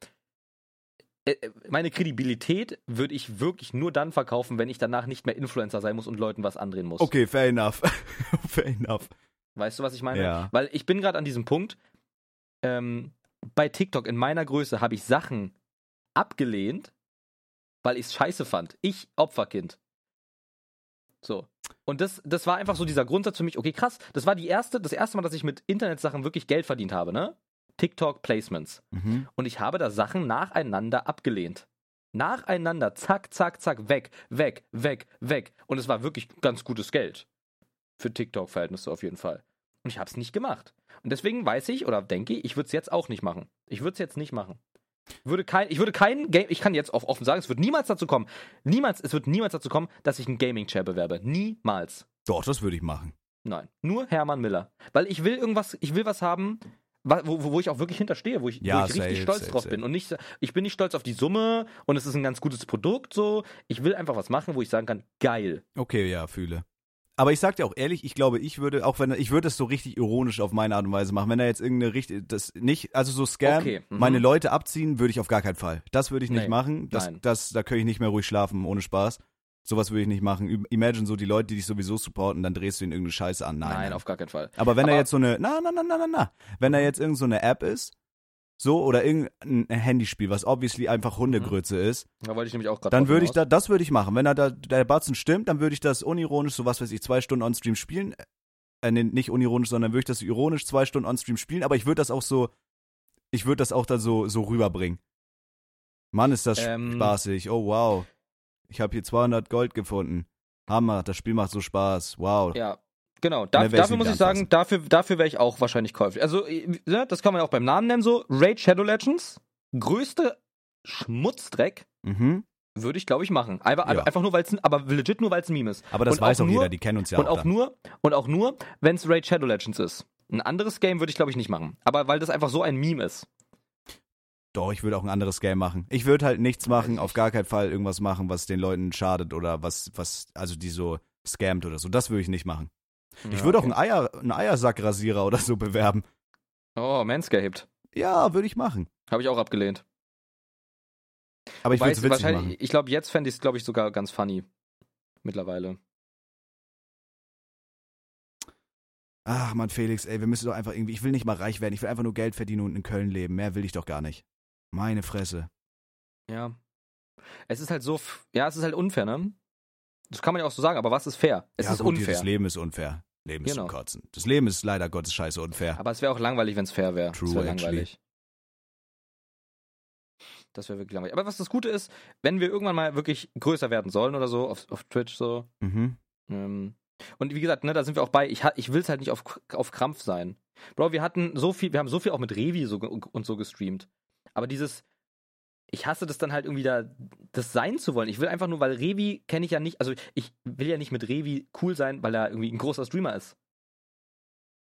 S1: meine Kredibilität würde ich wirklich nur dann verkaufen, wenn ich danach nicht mehr Influencer sein muss und Leuten was andrehen muss.
S2: okay, fair enough. fair enough.
S1: Weißt du, was ich meine?
S2: Ja.
S1: Weil ich bin gerade an diesem Punkt, ähm, bei TikTok in meiner Größe habe ich Sachen abgelehnt, weil ich es scheiße fand. Ich, Opferkind. So. Und das, das war einfach so dieser Grundsatz für mich, okay, krass, das war die erste, das erste Mal, dass ich mit Internetsachen wirklich Geld verdient habe, ne? TikTok-Placements.
S2: Mhm.
S1: Und ich habe da Sachen nacheinander abgelehnt. Nacheinander, zack, zack, zack, weg, weg, weg, weg. Und es war wirklich ganz gutes Geld. Für TikTok-Verhältnisse auf jeden Fall. Und ich habe es nicht gemacht. Und deswegen weiß ich oder denke ich, ich würde es jetzt auch nicht machen. Ich würde es jetzt nicht machen. Würde kein, ich würde kein Game, ich kann jetzt auch offen sagen, es wird niemals dazu kommen, niemals, es wird niemals dazu kommen, dass ich einen Gaming-Chair bewerbe. Niemals.
S2: Doch, das würde ich machen.
S1: Nein. Nur Hermann Miller. Weil ich will irgendwas, ich will was haben, wo, wo ich auch wirklich hinterstehe, wo ich,
S2: Ja,
S1: wo ich richtig
S2: safe,
S1: stolz
S2: safe,
S1: drauf
S2: safe.
S1: bin. Und nicht, ich bin nicht stolz auf die Summe und es ist ein ganz gutes Produkt so. Ich will einfach was machen, wo ich sagen kann, geil.
S2: Okay, ja, fühle. Aber ich sag dir auch ehrlich, ich glaube, ich würde, auch wenn, ich würde es so richtig ironisch auf meine Art und Weise machen. Wenn er jetzt irgendeine richtig, das nicht, also so Scam,
S1: Okay, mhm.
S2: meine Leute abziehen, würde ich auf gar keinen Fall. Das würde ich nicht
S1: Nee,
S2: machen. Das,
S1: nein.
S2: das, da könnte ich nicht mehr ruhig schlafen, ohne Spaß. Sowas würde ich nicht machen. Imagine so die Leute, die dich sowieso supporten, dann drehst du ihnen irgendeine Scheiße an. Nein.
S1: Nein, auf gar keinen Fall.
S2: Aber wenn
S1: Aber-
S2: er jetzt so eine, na, na, na, na, na, na, wenn er jetzt irgend so eine App ist, so, oder irgendein Handyspiel, was obviously einfach Hundegrütze ist,
S1: Da wollte ich nämlich auch gerade
S2: dann würde ich da, das würde ich machen. Wenn er da, der Batzen stimmt, dann würde ich das unironisch, so was weiß ich, zwei Stunden on-stream spielen. Äh, nee, nicht unironisch, sondern würde ich das ironisch zwei Stunden on-stream spielen, aber ich würde das auch so, ich würde das auch da so, so rüberbringen. Mann, ist das
S1: Ähm.
S2: spaßig. Oh, wow. Ich habe hier 200 Gold gefunden. Hammer, das Spiel macht so Spaß. Wow.
S1: Ja, genau. Da, dafür muss ich sagen, dafür, dafür wäre ich auch wahrscheinlich käuflich. Also, äh, ne, das kann man ja auch beim Namen nennen so. Raid Shadow Legends, größte Schmutzdreck,
S2: Mhm.
S1: würde ich, glaube ich, machen. Einfach,
S2: Ja.
S1: einfach nur, weil es, aber legit nur, weil es ein Meme ist.
S2: Aber das
S1: Und
S2: weiß
S1: auch
S2: auch
S1: nur-
S2: jeder, die kennen uns ja
S1: und
S2: auch.
S1: auch nur, und auch nur, wenn es Raid Shadow Legends ist. Ein anderes Game würde ich, glaube ich, nicht machen. Aber weil das einfach so ein Meme ist.
S2: Doch, ich würde auch ein anderes Game machen. Ich würde halt nichts machen,
S1: ich
S2: auf gar keinen Fall irgendwas machen, was den Leuten schadet oder was, was, also die so scammt oder so. Das würde ich nicht machen. ich
S1: Ja,
S2: würde
S1: okay.
S2: auch einen, Eier, einen Eiersackrasierer oder so bewerben.
S1: Oh, Manscaped.
S2: Ja, würde ich machen.
S1: Habe ich auch abgelehnt.
S2: Aber ich würde es witzig
S1: wahrscheinlich,
S2: machen.
S1: ich glaube, jetzt fände ich es, glaube ich, sogar ganz funny. Mittlerweile.
S2: Ach man, Felix, ey, wir müssen doch einfach irgendwie, ich will nicht mal reich werden, ich will einfach nur Geld verdienen und in Köln leben. Mehr will ich doch gar nicht. Meine Fresse.
S1: Ja. Es ist halt so, ja, es ist halt unfair, ne? Das kann man ja auch so sagen, aber was ist fair? Es
S2: ja,
S1: ist
S2: gut,
S1: unfair.
S2: Das Leben ist unfair. Leben ist
S1: Genau.
S2: zum Kotzen. Das Leben ist leider Gottes Scheiße unfair.
S1: Aber es wäre auch langweilig, wenn es fair wäre.
S2: True,
S1: Das wäre langweilig. Das wäre wirklich langweilig. Aber was das Gute ist, wenn wir irgendwann mal wirklich größer werden sollen oder so, auf, auf Twitch so.
S2: Mhm.
S1: Ähm, und wie gesagt, ne, da sind wir auch bei. Ich, ich will es halt nicht auf, auf Krampf sein. Bro, wir hatten so viel, wir haben so viel auch mit Revi so, und so gestreamt. Aber dieses, ich hasse das dann halt irgendwie da, das sein zu wollen. Ich will einfach nur, weil Revi kenne ich ja nicht, also ich will ja nicht mit Revi cool sein, weil er irgendwie ein großer Streamer ist.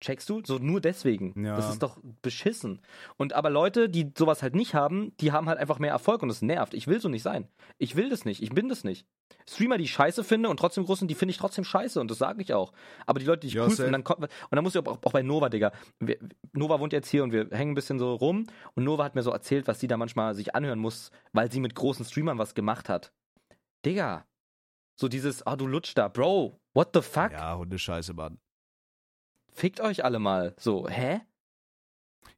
S1: Checkst du? So nur deswegen.
S2: Ja.
S1: Das ist doch beschissen. Und aber Leute, die sowas halt nicht haben, die haben halt einfach mehr Erfolg und das nervt. Ich will so nicht sein. Ich will das nicht. Ich bin das nicht. Streamer, die ich scheiße finde und trotzdem groß sind, die finde ich trotzdem scheiße und das sage ich auch. Aber die Leute, die ich
S2: Ja,
S1: cool finde, dann kommt, und dann muss ich auch, auch bei Nova, Digga. Wir, Nova wohnt jetzt hier und wir hängen ein bisschen so rum und Nova hat mir so erzählt, was sie da manchmal sich anhören muss, weil sie mit großen Streamern was gemacht hat. Digga. So dieses, ah, du lutsch da, Bro, what the fuck?
S2: Ja, Hundescheiße, Mann.
S1: Fickt euch alle mal. So, hä?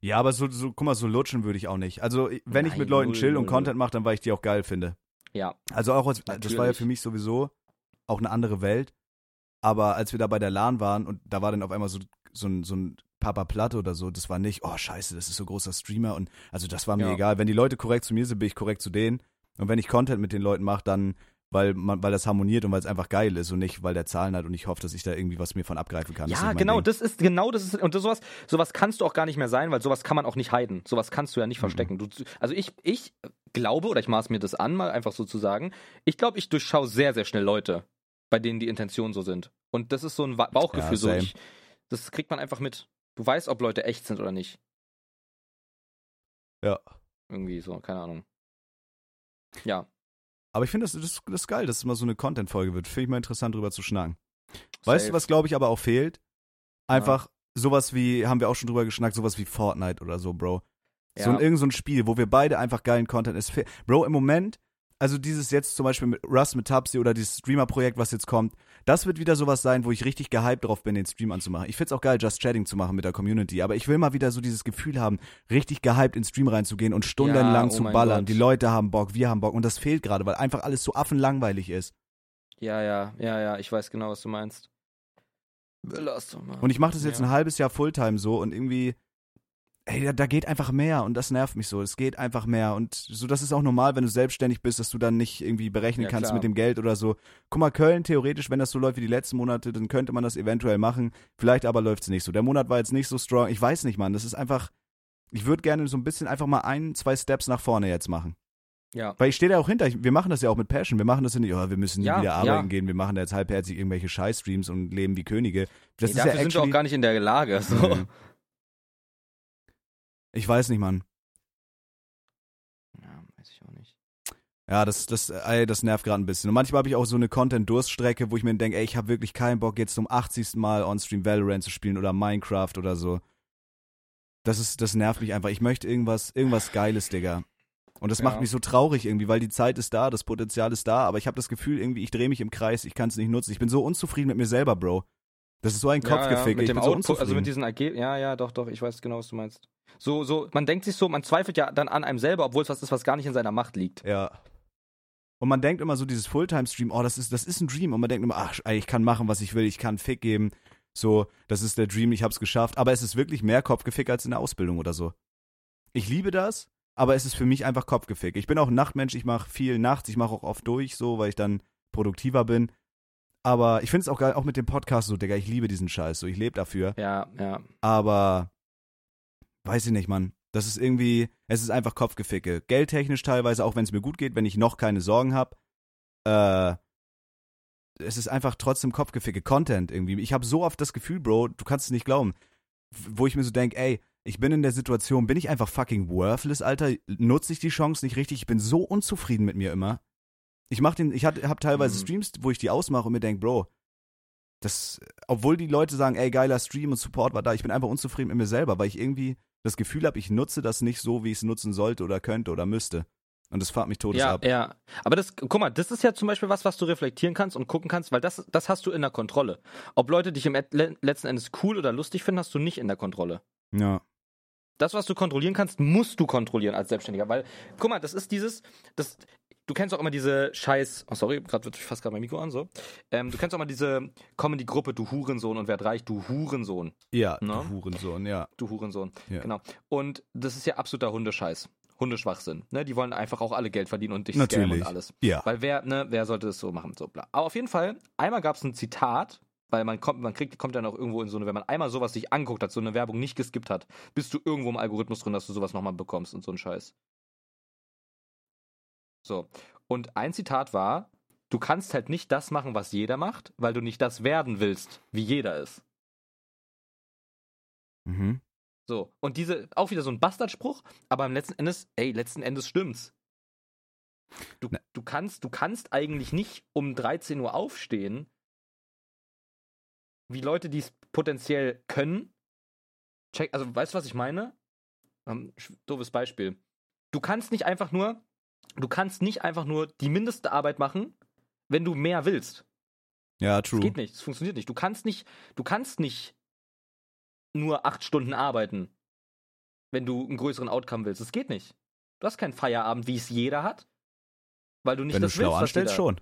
S2: Ja, aber so, so, guck mal, so lutschen würde ich auch nicht. Also, wenn ich
S1: Nein,
S2: mit Leuten
S1: null,
S2: chill und Content mache, dann weil ich die auch geil finde.
S1: Ja.
S2: Also auch, als, das war ja für mich sowieso auch eine andere Welt. Aber als wir da bei der LAN waren und da war dann auf einmal so, so ein, so ein Papa Platte oder so, das war nicht, oh scheiße, das ist so großer Streamer und also das war mir
S1: Ja.
S2: egal. Wenn die Leute korrekt zu mir sind, bin ich korrekt zu denen. Und wenn ich Content mit den Leuten mache, dann, weil man, weil das harmoniert und weil es einfach geil ist und nicht, weil der Zahlen hat und ich hoffe, dass ich da irgendwie was mir von abgreifen kann. Das
S1: Ja,
S2: mein
S1: genau,
S2: Ding.
S1: das ist genau das ist und das, sowas sowas kannst du auch gar nicht mehr sein, weil sowas kann man auch nicht heiden. Sowas kannst du ja
S2: Mhm.
S1: nicht verstecken. Du, also ich ich glaube oder ich maß mir das an, mal einfach so zu sagen. Ich glaube, ich durchschaue sehr sehr schnell Leute, bei denen die Intentionen so sind. Und das ist so ein Bauchgefühl
S2: Ja,
S1: so. Ich, das kriegt man einfach mit. Du weißt, ob Leute echt sind oder nicht.
S2: Ja.
S1: Irgendwie so, keine Ahnung. Ja.
S2: Aber ich finde, das, das, das ist geil, dass es mal so eine Content-Folge wird. Finde ich mal interessant, drüber zu schnacken. Weißt du, was glaube ich aber auch fehlt? Einfach sowas wie, haben wir auch schon drüber geschnackt, sowas wie Fortnite oder so, Bro. So
S1: Ja.
S2: ein, irgend so ein Spiel, wo wir beide einfach geilen Content ist. Bro, im Moment, also dieses jetzt zum Beispiel mit Russ mit Tapsi oder dieses Streamer-Projekt, was jetzt kommt, das wird wieder sowas sein, wo ich richtig gehypt drauf bin, den Stream anzumachen. Ich find's auch geil, Just Chatting zu machen mit der Community, aber ich will mal wieder so dieses Gefühl haben, richtig gehypt ins Stream reinzugehen und stundenlang
S1: Ja, oh
S2: zu ballern.
S1: Gott.
S2: Die Leute haben Bock, wir haben Bock und das fehlt gerade, weil einfach alles so affenlangweilig ist.
S1: Ja, ja, ja, ja, ich weiß genau, was du meinst. Lass doch mal.
S2: Und ich mache das jetzt
S1: Ja.
S2: ein halbes Jahr Fulltime so und irgendwie, ey, da, da geht einfach mehr und das nervt mich so. Es geht einfach mehr und so, das ist auch normal, wenn du selbstständig bist, dass du dann nicht irgendwie berechnen
S1: Ja,
S2: kannst
S1: klar.
S2: mit dem Geld oder so. Guck mal, Köln, theoretisch, wenn das so läuft wie die letzten Monate, dann könnte man das eventuell machen. Vielleicht aber läuft es nicht so. Der Monat war jetzt nicht so strong. Ich weiß nicht, Mann. Das ist einfach, ich würde gerne so ein bisschen einfach mal ein, zwei Steps nach vorne jetzt machen.
S1: ja.
S2: Weil ich stehe da auch hinter. Wir machen das ja auch mit Passion. Wir machen das ja nicht, oh, wir müssen nie
S1: Ja,
S2: wieder arbeiten
S1: ja.
S2: gehen. Wir machen da jetzt halbherzig irgendwelche Scheiß-Streams und leben wie Könige. Das
S1: nee,
S2: ist
S1: dafür
S2: ja
S1: sind wir auch
S2: actually-
S1: gar nicht in der Lage. So.
S2: Ich weiß nicht, Mann.
S1: Ja, weiß ich auch nicht.
S2: Ja, das, das, ey, das nervt gerade ein bisschen. Und manchmal habe ich auch so eine Content-Durststrecke, wo ich mir denke, ey, ich habe wirklich keinen Bock, jetzt zum 80. Mal On-Stream Valorant zu spielen oder Minecraft oder so. Das ist, das nervt mich einfach. Ich möchte irgendwas, irgendwas Geiles, Digga. Und das
S1: Ja.
S2: macht mich so traurig irgendwie, weil die Zeit ist da, das Potenzial ist da, aber ich habe das Gefühl, irgendwie, ich drehe mich im Kreis, ich kann es nicht nutzen. Ich bin so unzufrieden mit mir selber, Bro. Das ist so ein Kopfgeficke.
S1: mit
S2: ich
S1: dem
S2: bin so
S1: Output,
S2: unzufrieden.
S1: also mit diesen AG, ja, ja, doch, doch, ich weiß genau, was du meinst. So, so, man denkt sich so, man zweifelt ja dann an einem selber, obwohl es was ist, was gar nicht in seiner Macht liegt.
S2: Ja. Und man denkt immer so, dieses Fulltime-Stream, oh, das ist, das ist ein Dream. Und man denkt immer, ach, ich kann machen, was ich will, ich kann Fick geben. So, das ist der Dream, ich hab's geschafft. Aber es ist wirklich mehr Kopfgefick als in der Ausbildung oder so. Ich liebe das, aber es ist für mich einfach Kopfgefick. Ich bin auch ein Nachtmensch, ich mache viel nachts, ich mache auch oft durch, so, weil ich dann produktiver bin. Aber ich finde es auch geil, auch mit dem Podcast so, Digga, ich liebe diesen Scheiß, so, ich lebe dafür.
S1: Ja, ja.
S2: Aber weiß ich nicht, Mann. Das ist irgendwie, es ist einfach Kopfgeficke. Geldtechnisch teilweise, auch wenn es mir gut geht, wenn ich noch keine Sorgen habe. Äh, es ist einfach trotzdem Kopfgeficke. Content irgendwie. Ich habe so oft das Gefühl, Bro, du kannst es nicht glauben, wo ich mir so denke, ey, ich bin in der Situation, bin ich einfach fucking worthless, Alter? Nutze ich die Chance nicht richtig? Ich bin so unzufrieden mit mir immer. Ich mach den, ich habe teilweise
S1: Mhm.
S2: Streams, wo ich die ausmache und mir denke, Bro, das, obwohl die Leute sagen, ey, geiler Stream und Support war da, ich bin einfach unzufrieden mit mir selber, weil ich irgendwie das Gefühl habe, ich nutze das nicht so, wie ich es nutzen sollte oder könnte oder müsste. Und das fahrt mich todes
S1: Ja,
S2: ab.
S1: ja. Aber das, guck mal, das ist ja zum Beispiel was, was du reflektieren kannst und gucken kannst, weil das, das hast du in der Kontrolle. Ob Leute dich im le- letzten Endes cool oder lustig finden, hast du nicht in der Kontrolle.
S2: Ja.
S1: Das, was du kontrollieren kannst, musst du kontrollieren als Selbstständiger. Weil, guck mal, das ist dieses, das, du kennst auch immer diese Scheiß, oh sorry, gerade wird fast gerade mein Mikro an, so. Ähm, du kennst auch immer diese Comedy-Gruppe, du Hurensohn und werd reich, du Hurensohn.
S2: Ja,
S1: Ne?
S2: du Hurensohn, ja.
S1: Du Hurensohn.
S2: Ja.
S1: Genau. Und das ist ja absoluter Hundescheiß. Hundeschwachsinn. Ne? Die wollen einfach auch alle Geld verdienen und dich scammen
S2: Natürlich.
S1: und alles.
S2: Ja.
S1: Weil wer, ne, wer sollte das so machen? So, bla. Aber auf jeden Fall, einmal gab es ein Zitat, weil man kommt, man kriegt, kommt dann auch irgendwo in so eine, wenn man einmal sowas sich anguckt hat, so eine Werbung nicht geskippt hat, bist du irgendwo im Algorithmus drin, dass du sowas nochmal bekommst und so ein Scheiß. So. Und ein Zitat war, du kannst halt nicht das machen, was jeder macht, weil du nicht das werden willst, wie jeder ist.
S2: Mhm.
S1: So, und diese, auch wieder so ein Bastardspruch, aber im letzten Endes, ey, letzten Endes stimmt's. Du, du kannst, du kannst eigentlich nicht um 13 Uhr aufstehen, wie Leute, die es potenziell können. Check, also weißt du, was ich meine? Ähm, sch- doofes Beispiel. Du kannst nicht einfach nur, du kannst nicht einfach nur die mindeste Arbeit machen, wenn du mehr willst.
S2: Ja,
S1: Das
S2: true.
S1: geht nicht, das funktioniert nicht. Du kannst nicht, du kannst nicht nur acht Stunden arbeiten, wenn du einen größeren Outcome willst. Das geht nicht. Du hast keinen Feierabend, wie es jeder hat, weil du nicht
S2: Wenn du
S1: das
S2: schlau
S1: willst,
S2: anstellst, schon.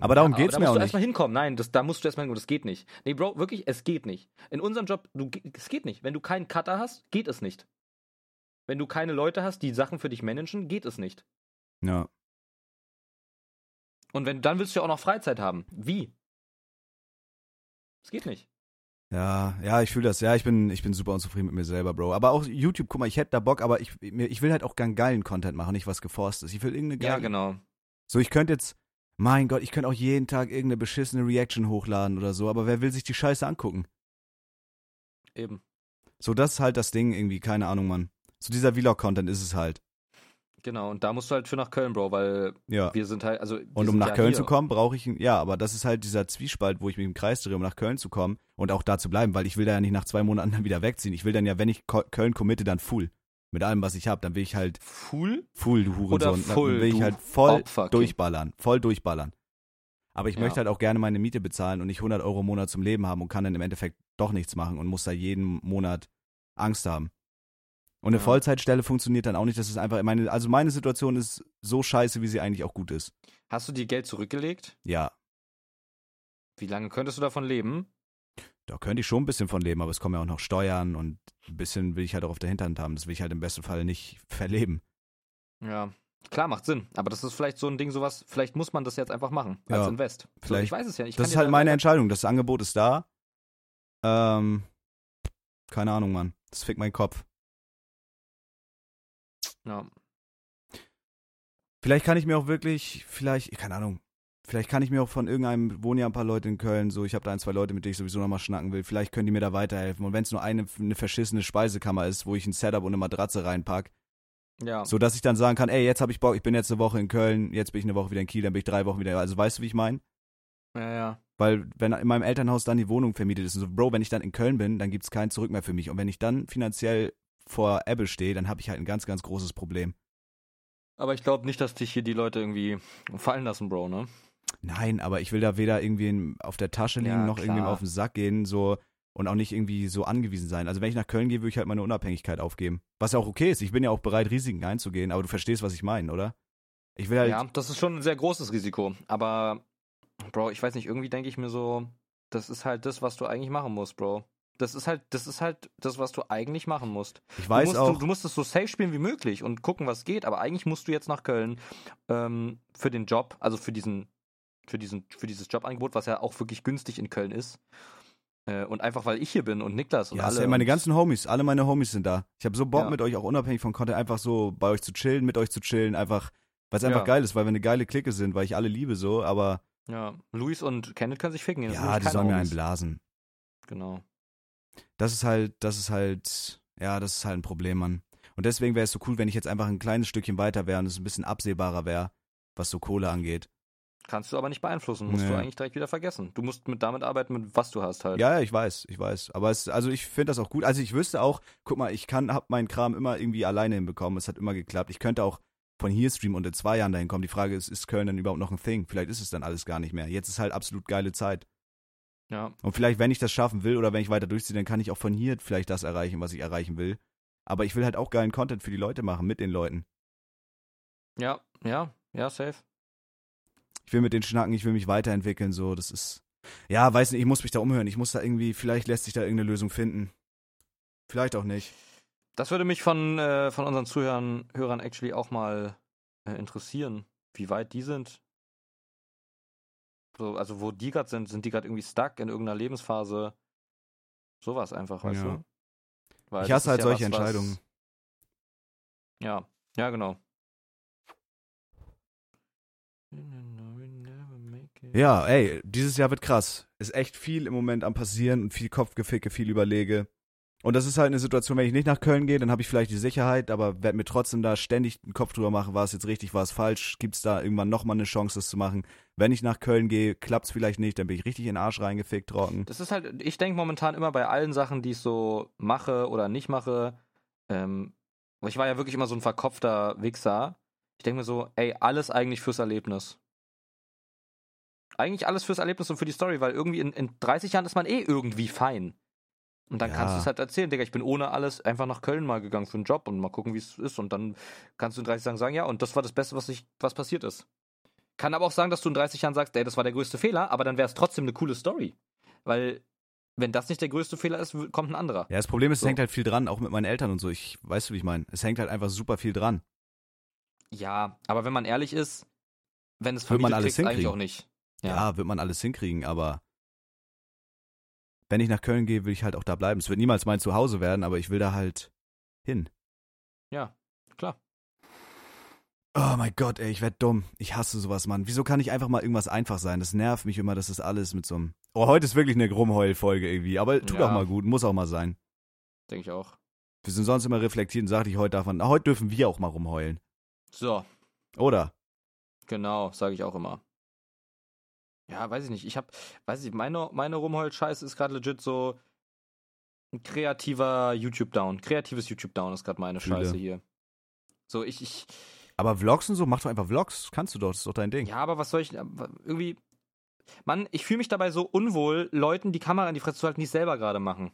S2: Aber darum
S1: ja,
S2: geht's
S1: da
S2: mir
S1: musst
S2: auch
S1: du
S2: nicht.
S1: erstmal hinkommen. Nein, das, da musst du erstmal hinkommen. Das geht nicht. Nee, Bro, wirklich, es geht nicht. In unserem Job, du, es geht nicht. Wenn du keinen Cutter hast, geht es nicht. Wenn du keine Leute hast, die Sachen für dich managen, geht es nicht.
S2: Ja.
S1: Und wenn dann willst du ja auch noch Freizeit haben. Wie? Es geht nicht.
S2: Ja, ja, ich fühle das. Ja, ich bin, ich bin super unzufrieden mit mir selber, Bro. Aber auch YouTube, guck mal, ich hätte da Bock, aber ich, ich will halt auch gern geilen Content machen, nicht was geforst ist. Ich will irgendeine geile.
S1: Ja, genau.
S2: So, ich könnte jetzt, mein Gott, ich könnte auch jeden Tag irgendeine beschissene Reaction hochladen oder so, aber wer will sich die Scheiße angucken?
S1: Eben.
S2: So, das ist halt das Ding irgendwie, keine Ahnung, Mann. So dieser Vlog-Content ist es halt.
S1: Genau. Und da musst du halt für nach Köln, Bro, weil
S2: Ja.
S1: wir sind halt, also.
S2: Und um nach
S1: ja
S2: Köln
S1: hier.
S2: zu kommen, brauche ich, ja, aber das ist halt dieser Zwiespalt, wo ich mich im Kreis drehe, um nach Köln zu kommen und auch da zu bleiben, weil ich will da ja nicht nach zwei Monaten dann wieder wegziehen. Ich will dann ja, wenn ich Köln committe, dann full. Mit allem, was ich habe, dann will ich halt
S1: Full?
S2: full, du Hurensohn.
S1: Oder full,
S2: dann will ich halt voll
S1: Opferkind.
S2: durchballern, voll durchballern. Aber ich
S1: Ja.
S2: möchte halt auch gerne meine Miete bezahlen und nicht 100 Euro im Monat zum Leben haben und kann dann im Endeffekt doch nichts machen und muss da jeden Monat Angst haben. Und eine
S1: Ja.
S2: Vollzeitstelle funktioniert dann auch nicht. Das ist einfach meine, also meine Situation ist so scheiße, wie sie eigentlich auch gut ist.
S1: Hast du dir Geld zurückgelegt?
S2: Ja,
S1: Wie lange könntest du davon leben?
S2: da könnte ich schon ein bisschen von leben, aber es kommen ja auch noch Steuern und ein bisschen will ich halt auch auf der Hinterhand haben. Das will ich halt im besten Fall nicht verleben.
S1: Ja. Klar, macht Sinn. Aber das ist vielleicht so ein Ding, sowas, vielleicht muss man das jetzt einfach machen, als
S2: Ja,
S1: Invest. So,
S2: vielleicht.
S1: ich weiß es ja nicht. Ich
S2: das ist halt meine Entscheidung. Das Angebot ist da. Ähm, keine Ahnung, Mann. Das fickt meinen Kopf.
S1: Ja.
S2: Vielleicht kann ich mir auch wirklich, vielleicht, keine Ahnung, vielleicht kann ich mir auch von irgendeinem, wohnen ja ein paar Leute in Köln, so, ich habe da ein, zwei Leute, mit denen ich sowieso nochmal schnacken will, vielleicht können die mir da weiterhelfen. Und wenn es nur eine, eine verschissene Speisekammer ist, wo ich ein Setup und eine Matratze reinpack,
S1: Ja.
S2: So dass ich dann sagen kann, ey, jetzt habe ich Bock, ich bin jetzt eine Woche in Köln, jetzt bin ich eine Woche wieder in Kiel, dann bin ich drei Wochen wieder. Also weißt du, wie ich meine?
S1: Ja, ja.
S2: Weil wenn in meinem Elternhaus dann die Wohnung vermietet ist, und so, Bro, wenn ich dann in Köln bin, dann gibt's kein Zurück mehr für mich. Und wenn ich dann finanziell vor Ebbe stehe, dann habe ich halt ein ganz, ganz großes Problem.
S1: Aber ich glaube nicht, dass dich hier die Leute irgendwie fallen lassen, Bro, ne?
S2: Nein, aber ich will da weder irgendwie auf der Tasche liegen,
S1: Ja,
S2: noch
S1: klar.
S2: irgendwie auf den Sack gehen, so und auch nicht irgendwie so angewiesen sein. Also wenn ich nach Köln gehe, würde ich halt meine Unabhängigkeit aufgeben. Was ja auch okay ist. Ich bin ja auch bereit, Risiken einzugehen, aber du verstehst, was ich meine, oder? Ich will halt.
S1: Ja, das ist schon ein sehr großes Risiko. Aber, Bro, ich weiß nicht, irgendwie denke ich mir so, das ist halt das, was du eigentlich machen musst, Bro. Das ist halt, das ist halt das, was du eigentlich machen musst.
S2: ich weiß
S1: du musst,
S2: auch.
S1: Du, du musst es so safe spielen wie möglich und gucken, was geht. Aber eigentlich musst du jetzt nach Köln ähm, für den Job, also für diesen, für diesen, für dieses Jobangebot, was ja auch wirklich günstig in Köln ist. Äh, und einfach weil ich hier bin und Niklas und
S2: ja,
S1: alle.
S2: safe, meine ganzen Homies, alle meine Homies sind da. Ich habe so Bock
S1: Ja.
S2: mit euch, auch unabhängig von Content, einfach so bei euch zu chillen, mit euch zu chillen, einfach, weil es einfach
S1: Ja.
S2: geil ist, weil wir eine geile Clique sind, weil ich alle liebe so, aber
S1: Ja, Luis und Kenneth können sich ficken.
S2: ja, die sollen mir
S1: Homies.
S2: einblasen.
S1: Genau.
S2: Das ist halt, das ist halt, ja, das ist halt ein Problem, Mann. Und deswegen wäre es so cool, wenn ich jetzt einfach ein kleines Stückchen weiter wäre und es ein bisschen absehbarer wäre, was so Kohle angeht.
S1: Kannst du aber nicht beeinflussen, musst
S2: Nee.
S1: du eigentlich direkt wieder vergessen. Du musst mit damit arbeiten, mit was du hast halt.
S2: Ja, ja, ich weiß, ich weiß. Aber es, also ich finde das auch gut. Also ich wüsste auch, guck mal, ich kann, hab meinen Kram immer irgendwie alleine hinbekommen. Es hat immer geklappt. Ich könnte auch von hier streamen und in zwei Jahren dahin kommen. Die Frage ist, ist Köln denn überhaupt noch ein Thing? Vielleicht ist es dann alles gar nicht mehr. Jetzt ist halt absolut geile Zeit.
S1: Ja.
S2: Und vielleicht, wenn ich das schaffen will oder wenn ich weiter durchziehe, dann kann ich auch von hier vielleicht das erreichen, was ich erreichen will. Aber ich will halt auch geilen Content für die Leute machen, mit den Leuten.
S1: Ja, ja, ja, safe.
S2: Ich will mit denen schnacken, ich will mich weiterentwickeln, so, das ist. Ja, weiß nicht, ich muss mich da umhören. Ich muss da irgendwie, vielleicht lässt sich da irgendeine Lösung finden. Vielleicht auch nicht.
S1: Das würde mich von, äh, von unseren Zuhörern Hörern actually auch mal äh, interessieren, wie weit die sind. So, also wo die gerade sind, sind die gerade irgendwie stuck in irgendeiner Lebensphase? Sowas einfach, weißt
S2: Ja.
S1: du? Weil
S2: Ich hasse halt
S1: ja
S2: solche
S1: was, was-
S2: Entscheidungen.
S1: Ja, ja, genau.
S2: Ja, ey, dieses Jahr wird krass. Ist echt viel im Moment am passieren und viel Kopfgeficke, viel Überlege. Und das ist halt eine Situation, wenn ich nicht nach Köln gehe, dann habe ich vielleicht die Sicherheit, aber werde mir trotzdem da ständig den Kopf drüber machen, war es jetzt richtig, war es falsch, gibt es da irgendwann nochmal eine Chance, das zu machen. Wenn ich nach Köln gehe, klappt es vielleicht nicht, dann bin ich richtig in den Arsch reingefickt, trocken.
S1: Das ist halt, ich denke momentan immer bei allen Sachen, die ich so mache oder nicht mache, ähm, ich war ja wirklich immer so ein verkopfter Wichser. Ich denke mir so, ey, alles eigentlich fürs Erlebnis. Eigentlich alles fürs Erlebnis und für die Story, weil irgendwie in, in 30 Jahren ist man eh irgendwie fein. Und dann
S2: Ja.
S1: kannst du es halt erzählen, Digga, ich bin ohne alles einfach nach Köln mal gegangen für einen Job und mal gucken, wie es ist. Und dann kannst du in 30 Jahren sagen, ja, und das war das Beste, was, ich, was passiert ist. Kann aber auch sagen, dass du in 30 Jahren sagst, ey, das war der größte Fehler, aber dann wäre es trotzdem eine coole Story. Weil, wenn das nicht der größte Fehler ist, kommt ein anderer.
S2: Ja, das Problem ist, es
S1: So.
S2: hängt halt viel dran, auch mit meinen Eltern und so. Ich weißt du, wie ich meine. Es hängt halt einfach super viel dran.
S1: Ja, aber wenn man ehrlich ist, wenn es
S2: Wird man alles
S1: eigentlich
S2: hinkriegen.
S1: auch nicht.
S2: Ja.
S1: Ja.
S2: wird man alles hinkriegen, aber wenn ich nach Köln gehe, will ich halt auch da bleiben. Es wird niemals mein Zuhause werden, aber ich will da halt hin.
S1: Ja, klar.
S2: Oh mein Gott, ey, ich werd dumm. Ich hasse sowas, Mann. Wieso kann nicht einfach mal irgendwas einfach sein? Das nervt mich immer, dass das alles mit so einem. Oh, heute ist wirklich eine Rumheul-Folge irgendwie, aber tut
S1: Ja.
S2: auch mal gut, muss auch mal sein.
S1: Denke ich auch.
S2: Wir sind sonst immer reflektiert und sagte ich, heute man, heute dürfen wir auch mal rumheulen.
S1: So,
S2: Oder?
S1: genau, sage ich auch immer. Ja, weiß ich nicht. Ich hab, weiß ich, meine, meine Rumhold-Scheiße ist gerade legit so ein kreativer YouTube-Down. Kreatives YouTube-Down ist gerade meine
S2: Fühle.
S1: Scheiße hier. So, ich, ich,
S2: Aber Vlogs und so, mach doch einfach Vlogs. Kannst du doch, das ist doch dein Ding.
S1: ja, aber was soll ich, aber irgendwie, Mann, ich fühle mich dabei so unwohl, Leuten die Kamera in die Fresse zu halten, die es selber gerade machen.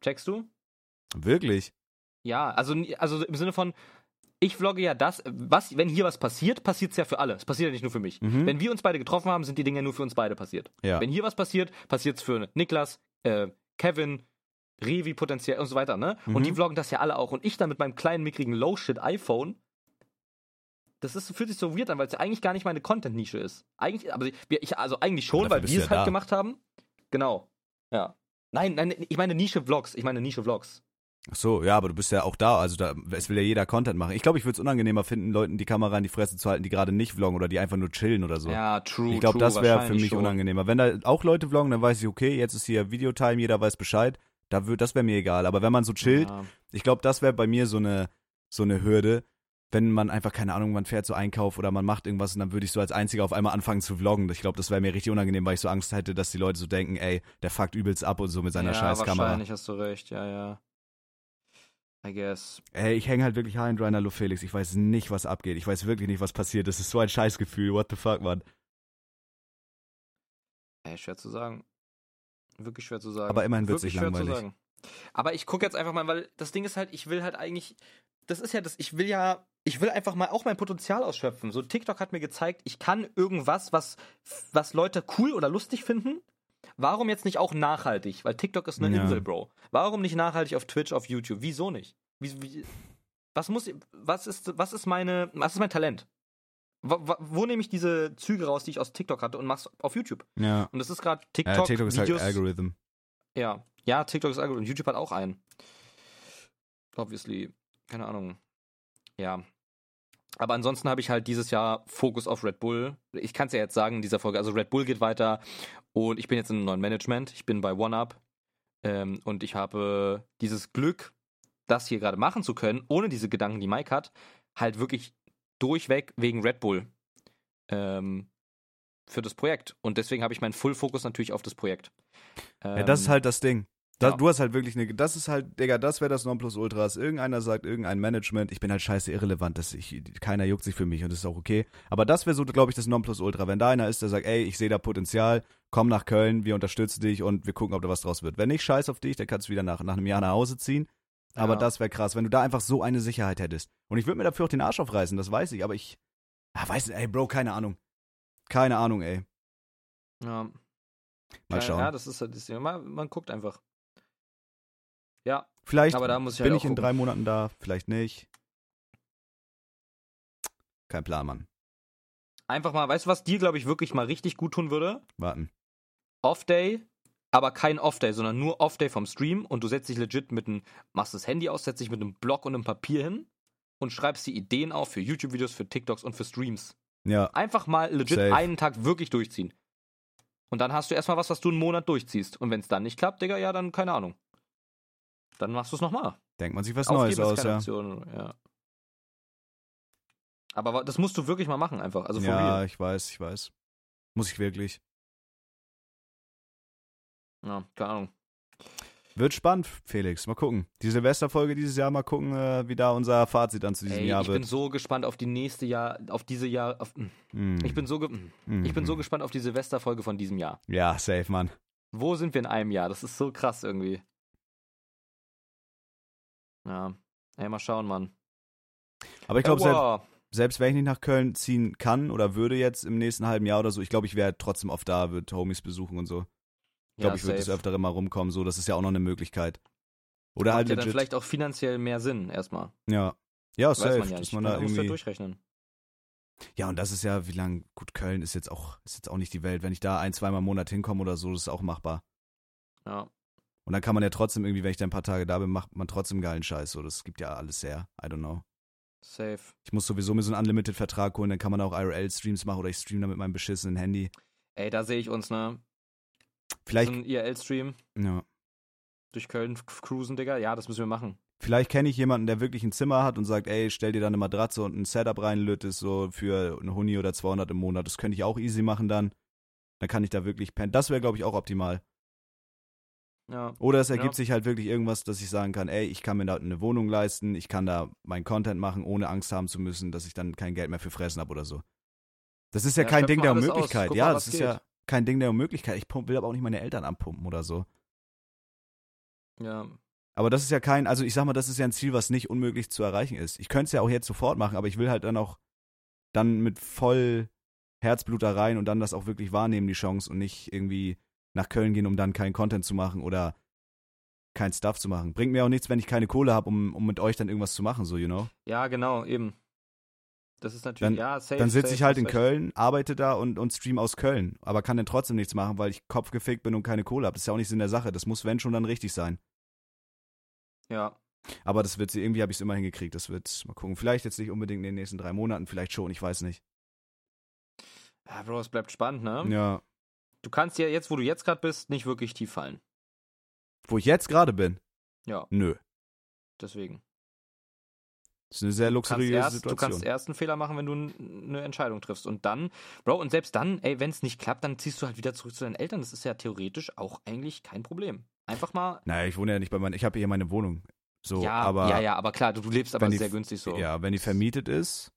S1: Checkst du?
S2: Wirklich?
S1: Ja, also, also im Sinne von, ich vlogge ja das, was, wenn hier was passiert, passiert es ja für alle. Es passiert ja nicht nur für mich.
S2: Mhm.
S1: Wenn wir uns beide getroffen haben, sind die Dinge nur für uns beide passiert.
S2: Ja.
S1: Wenn hier was passiert, passiert es für Niklas, äh, Kevin, Revi potenziell und so weiter, ne?
S2: Mhm.
S1: Und die vloggen das ja alle auch. Und ich dann mit meinem kleinen, mickrigen Low-Shit-iPhone, das ist, fühlt sich so weird an, weil es ja eigentlich gar nicht meine Content-Nische ist. Eigentlich, aber ich, also eigentlich schon, weil wir
S2: du
S1: es
S2: ja
S1: halt
S2: da.
S1: gemacht haben. Genau. Ja. Nein, nein, ich meine Nische-Vlogs. Ich meine Nische-Vlogs.
S2: Ach so, ja, aber du bist ja auch da, also da, es will ja jeder Content machen. Ich glaube, ich würde es unangenehmer finden, Leuten die Kamera in die Fresse zu halten, die gerade nicht vloggen oder die einfach nur chillen oder so.
S1: Ja, true.
S2: ich glaube, das wäre für mich
S1: schon.
S2: unangenehmer. Wenn da auch Leute vloggen, dann weiß ich, okay, jetzt ist hier Videotime, jeder weiß Bescheid. Da würd, das wäre mir egal. Aber wenn man so chillt,
S1: Ja.
S2: ich glaube, das wäre bei mir so eine, so eine Hürde, wenn man einfach, keine Ahnung, man fährt so Einkauf oder man macht irgendwas und dann würde ich so als Einziger auf einmal anfangen zu vloggen. Ich glaube, das wäre mir richtig unangenehm, weil ich so Angst hätte, dass die Leute so denken, ey, der fuckt übelst ab und so mit seiner
S1: ja,
S2: scheiß Kamera.
S1: wahrscheinlich hast du recht, ja, ja. I guess.
S2: Ey, ich hänge halt wirklich high in Rainer Lo Felix. Ich weiß nicht, was abgeht. Ich weiß wirklich nicht, was passiert. Das ist so ein Scheißgefühl. What the fuck, Mann.
S1: Ey, schwer zu sagen. Wirklich schwer zu sagen.
S2: Aber immerhin wird's
S1: Wirklich
S2: nicht langweilig.
S1: sagen. Aber ich gucke jetzt einfach mal, weil das Ding ist halt, ich will halt eigentlich, das ist ja das, ich will ja, ich will einfach mal auch mein Potenzial ausschöpfen. So TikTok hat mir gezeigt, ich kann irgendwas, was, was Leute cool oder lustig finden. Warum jetzt nicht auch nachhaltig? Weil TikTok ist eine
S2: Ja.
S1: Insel, Bro. Warum nicht nachhaltig auf Twitch, auf YouTube? Wieso nicht? Wie, wie, was muss, was ist, was ist meine, was ist mein Talent? Wo, wo, wo nehme ich diese Züge raus, die ich aus TikTok hatte und mach's auf YouTube?
S2: Ja.
S1: Und das ist gerade TikTok,
S2: TikTok ist halt
S1: Videos.
S2: Algorithm.
S1: Ja, ja, TikTok ist Algorithm. YouTube hat auch einen. Obviously. Keine Ahnung. Ja. Aber ansonsten habe ich halt dieses Jahr Fokus auf Red Bull. Ich kann es ja jetzt sagen in dieser Folge. Also Red Bull geht weiter und ich bin jetzt in einem neuen Management. Ich bin bei OneUp ähm, und ich habe dieses Glück, das hier gerade machen zu können, ohne diese Gedanken, die Mike hat, halt wirklich durchweg wegen Red Bull ähm, für das Projekt. Und deswegen habe ich meinen Full-Fokus natürlich auf das Projekt.
S2: Ja, das ist
S1: Ähm,
S2: halt das Ding. Da,
S1: ja.
S2: Du hast halt wirklich eine, das ist halt, Digga, das wäre das Nonplusultra. Irgendeiner sagt, irgendein Management, ich bin halt scheiße irrelevant, dass ich, keiner juckt sich für mich und das ist auch okay. Aber das wäre so, glaube ich, das Nonplusultra. Wenn da einer ist, der sagt, ey, ich sehe da Potenzial, komm nach Köln, wir unterstützen dich und wir gucken, ob da was draus wird. Wenn nicht, scheiß auf dich, dann kannst du wieder nach, nach einem Jahr nach Hause ziehen. Aber
S1: Ja.
S2: das wäre krass, wenn du da einfach so eine Sicherheit hättest. Und ich würde mir dafür auch den Arsch aufreißen, das weiß ich, aber ich, ah, weiß nicht, ey, Bro, keine Ahnung. Keine Ahnung, ey.
S1: Ja.
S2: Mal schauen.
S1: Ja, das ist halt das Ding. Man, man guckt einfach. Ja,
S2: Vielleicht
S1: aber da muss ich
S2: bin
S1: halt
S2: ich in
S1: gucken.
S2: drei Monaten da, vielleicht nicht. Kein Plan, Mann.
S1: einfach mal, weißt du, was dir, glaube ich, wirklich mal richtig gut tun würde?
S2: Warten.
S1: Off-Day, aber kein Off-Day, sondern nur Off-Day vom Stream und du setzt dich legit mit einem, machst das Handy aus, setzt dich mit einem Block und einem Papier hin und schreibst die Ideen auf für YouTube-Videos, für TikToks und für Streams.
S2: Ja,
S1: Einfach mal legit
S2: Safe.
S1: einen Tag wirklich durchziehen. Und dann hast du erstmal was, was du einen Monat durchziehst. Und wenn es dann nicht klappt, Digga, ja, dann keine Ahnung. Dann machst du es nochmal.
S2: denkt man sich was Neues aus, ja.
S1: Ja. Aber das musst du wirklich mal machen, einfach. Also
S2: ja,
S1: real.
S2: ich weiß, ich weiß. Muss ich wirklich.
S1: Ja, keine Ahnung.
S2: Wird spannend, Felix. Mal gucken. Die Silvesterfolge dieses Jahr, mal gucken, äh, wie da unser Fazit dann zu diesem
S1: Ey,
S2: Jahr
S1: ich bin
S2: wird.
S1: so gespannt auf die nächste Jahr, auf diese Jahr. Auf,
S2: Mm.
S1: ich bin so, ge
S2: Mm.
S1: ich bin so gespannt auf die Silvesterfolge von diesem Jahr.
S2: Ja, safe, Mann.
S1: Wo sind wir in einem Jahr? Das ist so krass irgendwie. Ja. Ey, mal schauen, Mann.
S2: Aber ich glaube, selbst, selbst wenn ich nicht nach Köln ziehen kann oder würde jetzt im nächsten halben Jahr oder so, ich glaube, ich wäre trotzdem oft da, würde Homies besuchen und so. Ich glaube,
S1: Ja,
S2: ich würde des
S1: safe.
S2: Öfteren mal rumkommen, so, das ist ja auch noch eine Möglichkeit. Oder halt
S1: ja dann vielleicht auch finanziell mehr Sinn, erstmal.
S2: Ja. Ja,
S1: Weiß
S2: safe,
S1: man ja
S2: dass man da irgendwie.
S1: durchrechnen.
S2: Ja, und das ist ja, wie lang, gut, Köln ist jetzt auch, ist jetzt auch nicht die Welt. Wenn ich da ein, zweimal im Monat hinkomme oder so, das ist auch machbar.
S1: Ja.
S2: Und dann kann man ja trotzdem irgendwie, wenn ich da ein paar Tage da bin, macht man trotzdem geilen Scheiß. So, das gibt ja alles her. I don't know.
S1: Safe.
S2: Ich muss sowieso mir so einen Unlimited-Vertrag holen, dann kann man auch IRL-Streams machen oder ich streame da mit meinem beschissenen Handy.
S1: Ey, da sehe ich uns, ne?
S2: Vielleicht,
S1: So ein IRL-Stream
S2: ja.
S1: durch Köln cruisen, Digga. Ja, das müssen wir machen.
S2: Vielleicht kenne ich jemanden, der wirklich ein Zimmer hat und sagt, ey, stell dir da eine Matratze und ein Setup rein, lötest so für eine Huni oder 200 im Monat. Das könnte ich auch easy machen dann. Dann kann ich da wirklich pennen. Das wäre, glaube ich, auch optimal.
S1: Ja.
S2: Oder es ergibt
S1: Ja.
S2: sich halt wirklich irgendwas, dass ich sagen kann, ey, ich kann mir da eine Wohnung leisten, ich kann da meinen Content machen, ohne Angst haben zu müssen, dass ich dann kein Geld mehr für Fressen habe oder so. Das ist ja,
S1: Ja,
S2: kein Ding
S1: mal
S2: der. Unmöglichkeit.
S1: Guck
S2: Ja,
S1: mal,
S2: das ist ja kein Ding der Unmöglichkeit. Ich will aber auch nicht meine Eltern anpumpen oder so.
S1: Ja.
S2: Aber das ist ja kein, also ich sag mal, das ist ja ein Ziel, was nicht unmöglich zu erreichen ist. Ich könnte es ja auch jetzt sofort machen, aber ich will halt dann auch dann mit voll Herzblut da rein und dann das auch wirklich wahrnehmen, die Chance und nicht irgendwie nach Köln gehen, um dann keinen Content zu machen oder kein Stuff zu machen. Bringt mir auch nichts, wenn ich keine Kohle habe, um, um mit euch dann irgendwas zu machen, so, you know?
S1: Ja, genau, eben. Das ist natürlich,
S2: Dann-
S1: ja, safe.
S2: Dann sitze ich halt in
S1: recht.
S2: Köln, arbeite da und, und stream aus Köln, aber kann dann trotzdem nichts machen, weil ich kopfgefickt bin und keine Kohle habe. Das ist ja auch nicht Sinn der Sache. Das muss, wenn schon, dann richtig sein.
S1: Ja.
S2: Aber das wird sie, irgendwie habe ich es immer hingekriegt. Das wird, mal gucken. Vielleicht jetzt nicht unbedingt in den nächsten drei Monaten, vielleicht schon, ich weiß nicht.
S1: Ja, Bro, es bleibt spannend, ne?
S2: Ja.
S1: Du kannst ja jetzt, wo du jetzt gerade bist, nicht wirklich tief fallen.
S2: Wo ich jetzt gerade bin?
S1: Ja,
S2: Nö.
S1: deswegen.
S2: Das ist eine sehr
S1: Du
S2: luxuriöse
S1: erst, du
S2: Situation.
S1: kannst erst einen Fehler machen, wenn du eine Entscheidung triffst. Und dann, Bro, und selbst dann, ey, wenn es nicht klappt, dann ziehst du halt wieder zurück zu deinen Eltern. Das ist ja theoretisch auch eigentlich kein Problem. Einfach mal.
S2: naja, ich wohne ja nicht bei meinen, ich habe hier meine Wohnung. So,
S1: ja,
S2: aber
S1: ja, ja, aber klar, du, du lebst aber
S2: wenn die-
S1: sehr günstig so.
S2: ja, wenn die vermietet ist,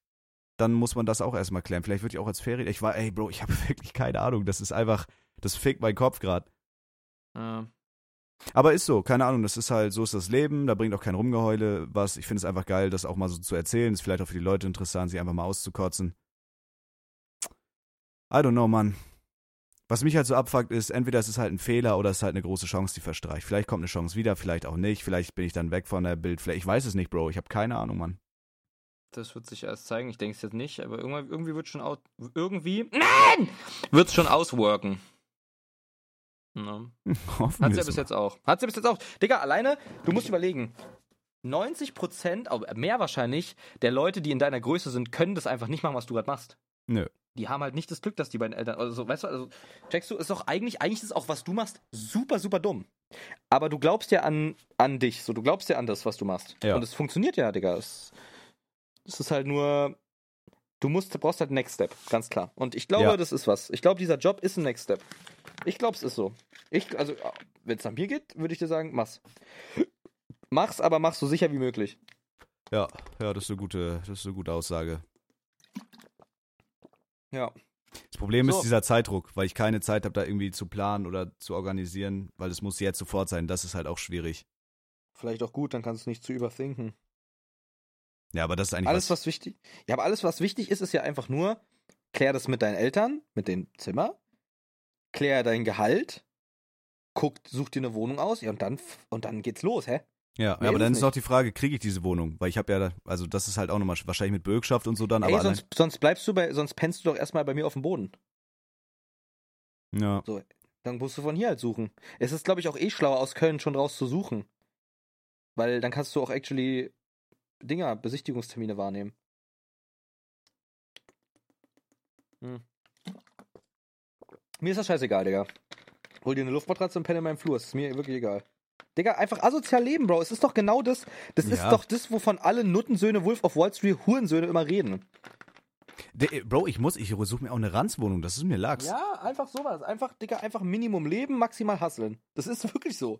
S2: dann muss man das auch erstmal klären. Vielleicht würde ich auch als Ferien. Ich war, ey, Bro, ich habe wirklich keine Ahnung. Das ist einfach, das fickt meinen Kopf gerade.
S1: Äh,
S2: Aber ist so, keine Ahnung, das ist halt, so ist das Leben, da bringt auch kein Rumgeheule was. Ich finde es einfach geil, das auch mal so zu erzählen. Ist vielleicht auch für die Leute interessant, sich einfach mal auszukotzen. I don't know, Mann. Was mich halt so abfuckt, ist, entweder es ist halt ein Fehler oder es ist halt eine große Chance, die verstreicht. Vielleicht kommt eine Chance wieder, vielleicht auch nicht. Vielleicht bin ich dann weg von der Bildfläche. Ich weiß es nicht, Bro. Ich habe keine Ahnung, Mann.
S1: Das wird sich erst zeigen. Ich denke es jetzt nicht, aber irgendwie, irgendwie wird schon aus. Irgendwie. Nein! Wird es schon ausworken. Ja.
S2: Hoffen
S1: Hat sie ja bis
S2: mal.
S1: jetzt auch. Hat sie bis jetzt auch. Digga, alleine, du musst überlegen. 90 Prozent, mehr wahrscheinlich, der Leute, die in deiner Größe sind, können das einfach nicht machen, was du gerade machst.
S2: Nö.
S1: Die haben halt nicht das Glück, dass die beiden Eltern. Also, weißt du, also, checkst du, ist doch eigentlich, eigentlich ist auch, was du machst, super, super dumm. Aber du glaubst ja an, an dich, so, du glaubst ja an das, was du machst.
S2: Ja.
S1: Und es funktioniert ja, Digga. Es, es ist halt nur. Du musst, du brauchst halt Next Step, ganz klar. Und ich glaube,
S2: Ja.
S1: das ist was. Ich glaube, dieser Job ist ein Next Step. Ich glaube, es ist so. Ich, also, wenn es nach mir geht, würde ich dir sagen, mach's. Mach's, aber mach's so sicher wie möglich.
S2: Ja, ja, das ist eine gute, das ist eine gute Aussage.
S1: Ja.
S2: Das Problem
S1: So.
S2: ist dieser Zeitdruck, weil ich keine Zeit habe, da irgendwie zu planen oder zu organisieren, weil es muss jetzt sofort sein. Das ist halt auch schwierig.
S1: Vielleicht auch gut, dann kannst du es nicht zu überthinken.
S2: Ja, aber das ist eigentlich
S1: Alles,
S2: was.
S1: was wichtig. Ja, aber alles, was wichtig ist, ist ja einfach nur, klär das mit deinen Eltern, mit dem Zimmer, klär dein Gehalt, guck, such dir eine Wohnung aus, ja, und dann, und dann geht's los, hä?
S2: Ja,
S1: Mehr
S2: aber
S1: ist
S2: dann ist auch die Frage, kriege ich diese Wohnung? Weil ich habe ja, also das ist halt auch nochmal wahrscheinlich mit Bürgschaft und so dann, aber
S1: Ey,
S2: allein.
S1: sonst, sonst bleibst du bei, sonst pennst du doch erstmal bei mir auf dem Boden.
S2: Ja.
S1: Dann musst du von hier halt suchen. Es ist, glaube ich, auch eh schlauer, aus Köln schon raus zu suchen. Weil dann kannst du auch actually Dinger, Besichtigungstermine wahrnehmen. Hm. Mir ist das scheißegal, Digga. Hol dir eine Luftmatratze und penne in meinem Flur. Es ist mir wirklich egal. Digga, einfach asozial leben, Bro. Es ist doch genau das. Das ist
S2: Ja.
S1: doch das, wovon alle Nuttensöhne, Wolf of Wall Street, Hurensöhne immer reden.
S2: De, Bro, ich muss, ich suche mir auch eine Ranzwohnung, das ist mir Lachs.
S1: Ja, einfach sowas. Einfach, Digga, einfach Minimum leben, maximal hustlen. Das ist wirklich so.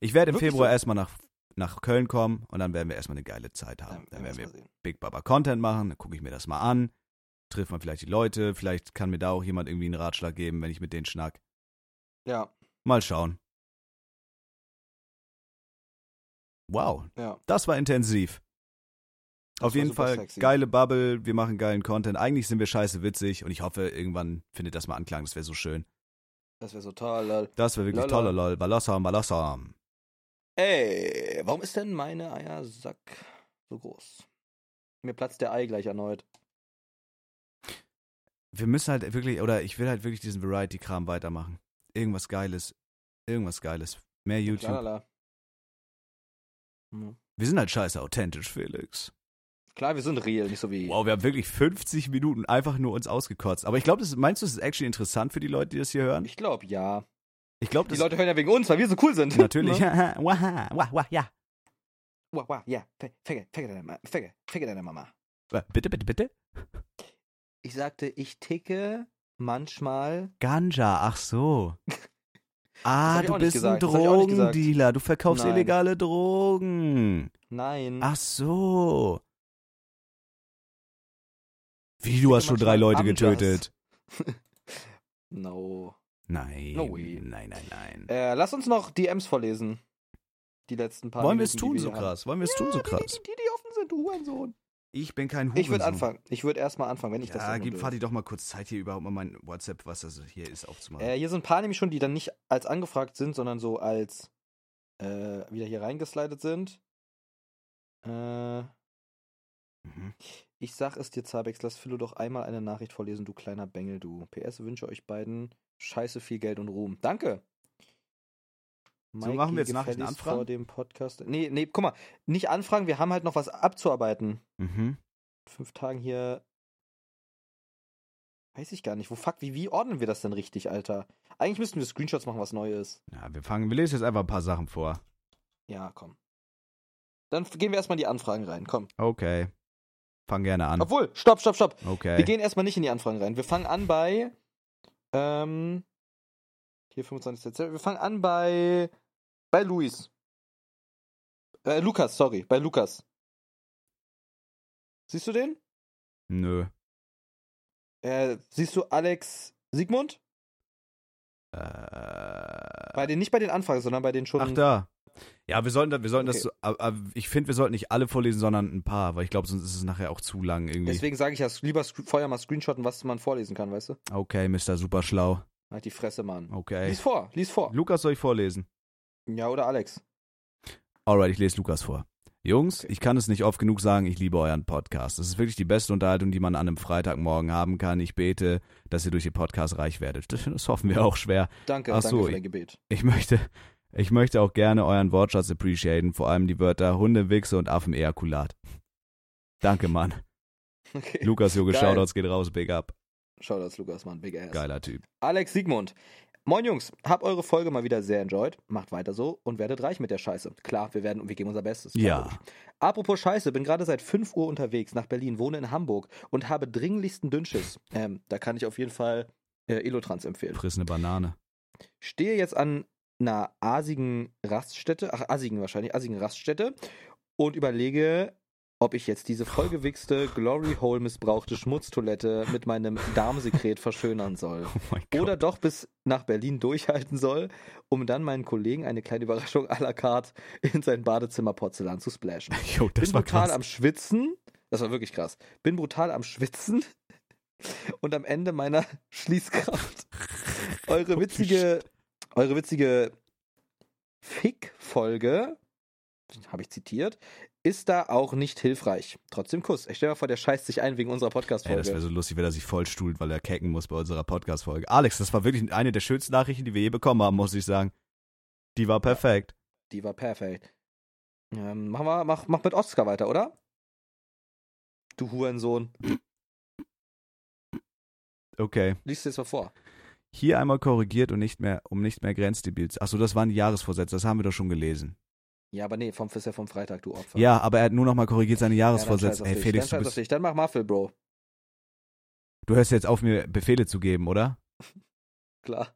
S2: Ich werde im
S1: Wirklich
S2: Februar
S1: so.
S2: erstmal nach, nach Köln kommen und dann werden wir erstmal eine geile Zeit haben. Dann werden wir Big Baba Content machen, dann gucke ich mir das mal an, trifft man vielleicht die Leute, vielleicht kann mir da auch jemand irgendwie einen Ratschlag geben, wenn ich mit denen schnack.
S1: Ja,
S2: Mal schauen. Wow,
S1: ja.
S2: das war intensiv.
S1: Das
S2: Auf
S1: war
S2: jeden Fall
S1: sexy.
S2: geile Bubble, wir machen geilen Content. Eigentlich sind wir scheiße witzig und ich hoffe, irgendwann findet das mal Anklang, das wäre so schön.
S1: Das wäre so toll, lol.
S2: Das wäre wirklich toll, lol. Balassam, balassam.
S1: Ey, warum ist denn meine Eiersack so groß? Mir platzt der Ei gleich erneut.
S2: Wir müssen halt wirklich, oder ich will halt wirklich diesen Variety-Kram weitermachen. Irgendwas Geiles. Irgendwas Geiles. Mehr YouTube.
S1: Lalala. Hm.
S2: Wir sind halt scheiße authentisch, Felix.
S1: Klar, wir sind real, nicht so wie.
S2: Wow, wir haben wirklich 50 Minuten einfach nur uns ausgekotzt. Aber ich glaube, meinst du, das ist actually interessant für die Leute, die das hier hören?
S1: Ich glaube, ja.
S2: Ich glaube,
S1: Die Leute hören ja wegen uns, weil wir so cool sind.
S2: natürlich.
S1: Ne?
S2: Waha, wah, wah, ja.
S1: Wah, wah, ja. Fege, fege deine, Ma- fege, fege deine Mama.
S2: Bitte, bitte, bitte.
S1: Ich sagte, ich ticke manchmal.
S2: Ganja, ach so. Ah, du bist ein. Drogendealer. Du verkaufst
S1: Nein.
S2: illegale Drogen.
S1: Nein.
S2: Ach so. Wie, du hast schon drei Leute
S1: Amjas.
S2: getötet?
S1: No.
S2: Nein.
S1: No.
S2: Nein, nein, nein.
S1: Äh, lass uns noch DMs vorlesen. Die letzten paar
S2: Wollen wir es tun so krass? Wollen wir es
S1: haben.
S2: tun so
S1: Ja,
S2: krass?
S1: Die, die, die offen sind, du Hurensohn.
S2: Ich bin kein Hurensohn.
S1: Ich würde anfangen. Ich würde erstmal anfangen, wenn ich das
S2: Ja, gib. Fatih doch mal kurz Zeit, hier überhaupt mal mein WhatsApp, was das hier ist, aufzumachen.
S1: Äh, hier sind ein paar nämlich schon, die dann nicht als angefragt sind, sondern so als äh, wieder hier reingeslidet sind. Äh,
S2: Mhm.
S1: ich sag es dir, Zabex, lass Philo doch einmal eine Nachricht vorlesen, du kleiner Bengel, du. PS wünsche euch beiden scheiße viel Geld und Ruhm. Danke.
S2: So, machen wir jetzt
S1: Mikey,
S2: Nachrichten anfragen?
S1: vor dem Podcast. Nee, nee, guck mal, nicht anfragen, wir haben halt noch was abzuarbeiten.
S2: Mhm.
S1: Fünf Tagen hier. Weiß ich gar nicht. Wo fuck, wie, wie ordnen wir das denn richtig, Alter? Eigentlich müssten wir Screenshots machen, was neu ist.
S2: Ja, wir fangen, wir lesen jetzt einfach ein paar Sachen vor.
S1: Ja, komm. Dann gehen wir erstmal in die Anfragen rein. Komm.
S2: Okay. Fang gerne an.
S1: Obwohl, stopp, stopp, stopp.
S2: Okay.
S1: Wir gehen erstmal nicht in die Anfragen rein. Wir fangen an bei. Ähm, hier 25. Dezember. Wir fangen an bei. Bei Luis. Äh, Lukas, sorry. Bei Lukas. Siehst du den?
S2: Nö.
S1: Äh, siehst du Alex Siegmund?
S2: Äh,
S1: Bei den, nicht bei den Anfragen, sondern bei den schon.
S2: ach da. Ja, wir sollten, wir sollten
S1: Okay.
S2: das aber, ich finde, wir sollten nicht alle vorlesen, sondern ein paar, weil ich glaube, sonst ist es nachher auch zu lang irgendwie.
S1: Deswegen sage ich ja, lieber vorher mal screenshotten, was man vorlesen kann, weißt du?
S2: Okay, Mr. Superschlau.
S1: Halt die Fresse, Mann.
S2: Okay.
S1: Lies vor, lies vor.
S2: Lukas soll ich vorlesen?
S1: Ja, oder Alex.
S2: Alright, ich lese Lukas vor. Jungs, ich kann es nicht oft genug sagen, ich liebe euren Podcast. Es ist wirklich die beste Unterhaltung, die man an einem Freitagmorgen haben kann. Ich bete, dass ihr durch den Podcast reich werdet. Das, hoffen wir auch schwer.
S1: Danke,
S2: Ach
S1: danke
S2: so,
S1: für
S2: ich-
S1: dein Gebet.
S2: Ich möchte, ich möchte auch gerne euren Wortschatz appreciaten, vor allem die Wörter Hunde, Wichse und Affenejakulat. Danke, Mann.
S1: Okay.
S2: Lukas, Junge,
S1: Geil.
S2: Shoutouts geht raus, big up.
S1: Shoutouts, Lukas, Mann, big ass.
S2: Geiler Typ.
S1: Alex Siegmund. Moin Jungs, hab eure Folge mal wieder sehr enjoyed. Macht weiter so und werdet reich mit der Scheiße. Klar, wir werden wir geben unser Bestes.
S2: Ja.
S1: logisch. Apropos Scheiße, bin gerade seit 5 Uhr unterwegs nach Berlin, wohne in Hamburg und habe dringlichsten Dünnschiss. Ähm, da kann ich auf jeden Fall äh, Elotrans empfehlen.
S2: Friss eine Banane.
S1: Stehe jetzt an einer asigen Raststätte, ach, asigen wahrscheinlich, asigen Raststätte und überlege, ob ich jetzt diese vollgewichste, Glory Hole missbrauchte Schmutztoilette mit meinem Darmsekret verschönern soll.
S2: Oh.
S1: Oder doch bis nach Berlin durchhalten soll, um dann meinen Kollegen eine kleine Überraschung à la carte in sein Badezimmer Porzellan zu splashen.
S2: Jo, das
S1: Bin
S2: war
S1: brutal
S2: krass.
S1: am Schwitzen. Das war wirklich krass. Bin brutal am Schwitzen und am Ende meiner Schließkraft. Eure witzige, eure witzige Fick-Folge, habe ich zitiert, ist da auch nicht hilfreich. Trotzdem Kuss. Ich stell mir vor, der scheißt sich ein wegen unserer
S2: Ey, das wäre
S1: Podcast-Folge.
S2: so lustig, wenn er sich vollstuhlt, weil er kecken muss bei unserer Podcast-Folge. Alex, das war wirklich eine der schönsten Nachrichten, die wir je bekommen haben, muss ich sagen. Die war perfekt.
S1: Die war perfekt. Ähm, mach, mal, mach, mach mit Oscar weiter, oder? Du Hurensohn.
S2: Okay.
S1: Lies dir das mal vor.
S2: Hier einmal korrigiert und nicht mehr, um nicht mehr Grenzdebils. Achso, das waren die Jahresvorsätze, das haben wir doch schon gelesen.
S1: Ja, aber nee, vom, ja vom Freitag, du Opfer.
S2: Ja, aber er hat nur noch mal korrigiert seine
S1: Ja,
S2: Jahresvorsätze.
S1: auf
S2: Ey. Felix,
S1: dann
S2: du, bist,
S1: dich. Dann mach Muffel, Bro.
S2: du hörst jetzt auf, mir Befehle zu geben, oder?
S1: Klar.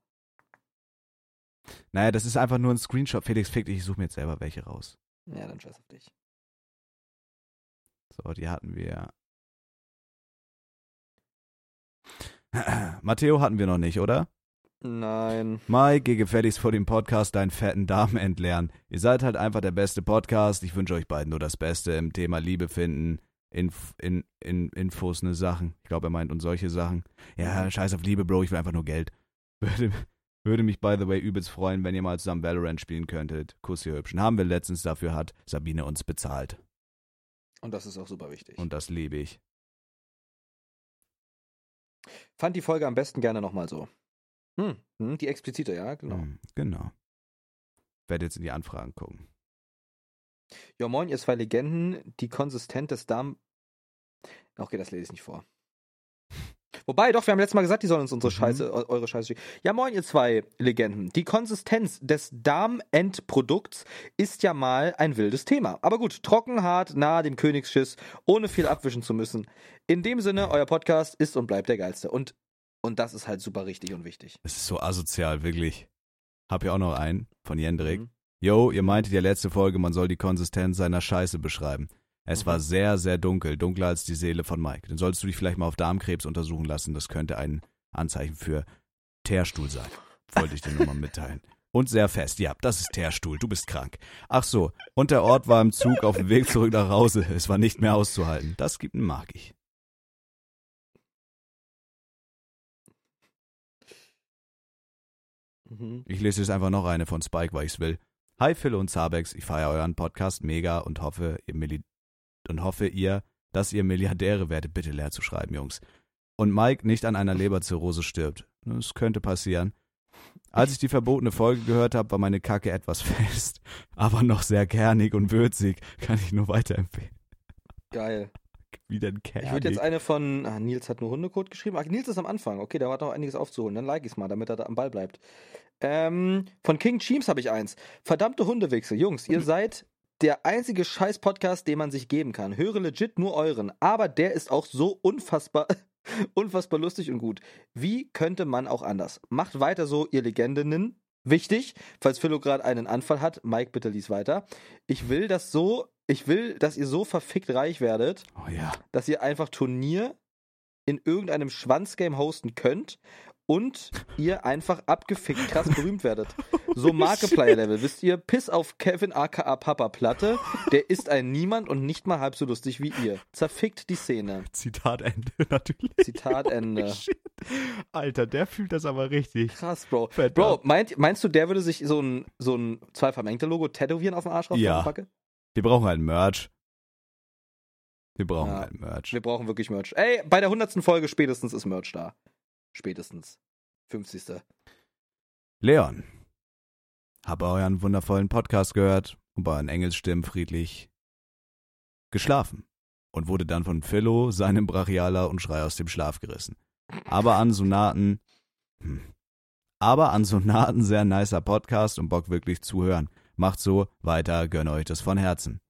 S2: Naja, das ist einfach nur ein Screenshot. Felix, fick dich, ich suche mir jetzt selber welche raus.
S1: Ja, dann scheiß auf dich.
S2: So, die hatten wir. Matteo hatten wir noch nicht, oder?
S1: Nein.
S2: Mike, geh gefälligst vor dem Podcast deinen fetten Darm entleeren. Ihr seid halt einfach der beste Podcast. Ich wünsche euch beiden nur das Beste im Thema Liebe finden. Inf in, in, Infos, ne Sachen. Ich glaube, er meint und solche Sachen. Ja, scheiß auf Liebe, Bro, ich will einfach nur Geld. Würde, würde mich, by the way, übelst freuen, wenn ihr mal zusammen Valorant spielen könntet. Kuss, ihr Hübschen. Haben wir letztens dafür, hat Sabine uns bezahlt.
S1: Und das ist auch super wichtig.
S2: Und das liebe ich.
S1: Fand die Folge am besten gerne nochmal so. Hm, hm, die explizite, ja, genau.
S2: Hm, genau. Werde jetzt in die Anfragen gucken.
S1: Ja, moin, ihr zwei Legenden, die Konsistenz des Darm. Okay, das lese ich nicht vor. Wobei, doch, wir haben letztes Mal gesagt, die sollen uns unsere
S2: Mhm.
S1: Scheiße, eu- eure Scheiße schicken. Ja, moin, ihr zwei Legenden. Die Konsistenz des Darmendprodukts ist ja mal ein wildes Thema. Aber gut, trocken, hart, nahe dem Königsschiss, ohne viel abwischen zu müssen. In dem Sinne, euer Podcast ist und bleibt der geilste. Und, und das ist halt super richtig und wichtig.
S2: Es ist so asozial, wirklich. Hab ja auch noch einen von Jendrik.
S1: Mhm.
S2: Yo, ihr meintet ja letzte Folge, man soll die Konsistenz seiner Scheiße beschreiben. Es
S1: Mhm.
S2: war sehr, sehr dunkel, dunkler als die Seele von Mike. Dann solltest du dich vielleicht mal auf Darmkrebs untersuchen lassen. Das könnte ein Anzeichen für Teerstuhl sein. Wollte ich dir nur mal mitteilen. Und sehr fest. Ja, das ist Teerstuhl. Du bist krank. Ach so. Und der Ort war im Zug auf dem Weg zurück nach Hause. Es war nicht mehr auszuhalten. Das gibt einen mag ich.
S1: Mhm.
S2: Ich lese jetzt einfach noch eine von Spike, weil ich's will. Hi Phil und Zabex, ich feiere euren Podcast mega und hoffe, ihr und hoffe ihr, dass ihr Milliardäre werdet. Bitte leer zu schreiben, Jungs. Und Mike nicht an einer Leberzirrhose stirbt. Das könnte passieren. Als ich die verbotene Folge gehört habe, war meine Kacke etwas fest, aber noch sehr kernig und würzig. Kann ich nur weiterempfehlen.
S1: Geil.
S2: Wie denn kernig?
S1: Ich würde jetzt eine von. Ah, Nils hat nur Hundekot geschrieben. Ach, Nils ist am Anfang. Okay, da hat noch einiges aufzuholen. Dann like ich's mal, damit er da am Ball bleibt. Ähm, von King Cheems habe ich eins. Verdammte Hundewichse. Jungs, ihr seid der einzige Scheiß-Podcast, den man sich geben kann. Höre legit nur euren, aber der ist auch so unfassbar, unfassbar lustig und gut. Wie könnte man auch anders? Macht weiter so, ihr Legendinnen. Wichtig, falls Philo gerade einen Anfall hat, Mike, bitte lies weiter. Ich will das so, ich will, dass ihr so verfickt reich werdet,
S2: Oh ja.
S1: dass ihr einfach Turnier in irgendeinem Schwanzgame hosten könnt und ihr einfach abgefickt krass berühmt werdet. So Markiplier-Level, wisst ihr, Piss auf Kevin aka Papa Platte, der ist ein Niemand und nicht mal halb so lustig wie ihr. Zerfickt die Szene.
S2: Zitat Ende, natürlich.
S1: Zitat Ende.
S2: Alter, der fühlt das aber richtig.
S1: Krass, Bro.
S2: Fett
S1: Bro, meint, meinst du, der würde sich so ein, so ein zwei vermengte Logo tätowieren auf dem Arsch raus?
S2: Ja.
S1: Packe?
S2: Wir brauchen halt Merch. Wir brauchen
S1: Ja.
S2: halt Merch.
S1: Wir brauchen wirklich Merch. Ey, bei der 100. Folge spätestens ist Merch da. Spätestens. 50.
S2: Leon. Habe euren wundervollen Podcast gehört und bei euren Engelsstimmen friedlich geschlafen und wurde dann von Philo, seinem Brachialer und Schrei aus dem Schlaf gerissen. Aber an Sonaten, hm. aber an Sonaten sehr nicer Podcast und Bock wirklich zuhören. Macht so, weiter, gönn euch das von Herzen.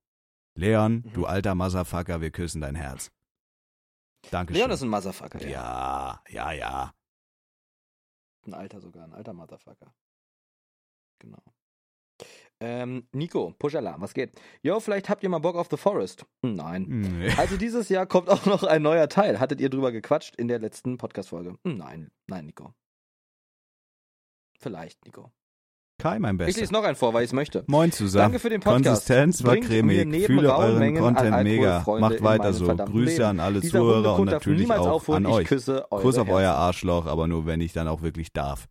S2: Leon,
S1: Mhm.
S2: du alter Motherfucker, wir küssen dein Herz. Dankeschön.
S1: Leon ist ein Motherfucker.
S2: ja, ja, ja.
S1: Ein alter sogar, ein alter Motherfucker. Genau. Ähm, Nico, Push Alarm, was geht? Yo, vielleicht habt ihr mal Bock auf The Forest. Hm, Nein.
S2: Nee.
S1: Also dieses Jahr kommt auch noch ein neuer Teil. Hattet ihr drüber gequatscht in der letzten Podcast-Folge? Hm, Nein, nein, Nico. Vielleicht, Nico.
S2: Kai, mein
S1: Ich
S2: Bester.
S1: lese noch einen vor, weil ich es möchte.
S2: Moin zusammen.
S1: Danke für den Podcast.
S2: Konsistenz war
S1: Bringt
S2: cremig. Fühle euren Content mega. Macht weiter so. Grüße
S1: Leben.
S2: an alle
S1: Dieser
S2: Zuhörer und natürlich auch
S1: aufhören.
S2: an
S1: Ich
S2: euch. Kuss auf
S1: Herzen.
S2: euer Arschloch, aber nur wenn ich dann auch wirklich darf.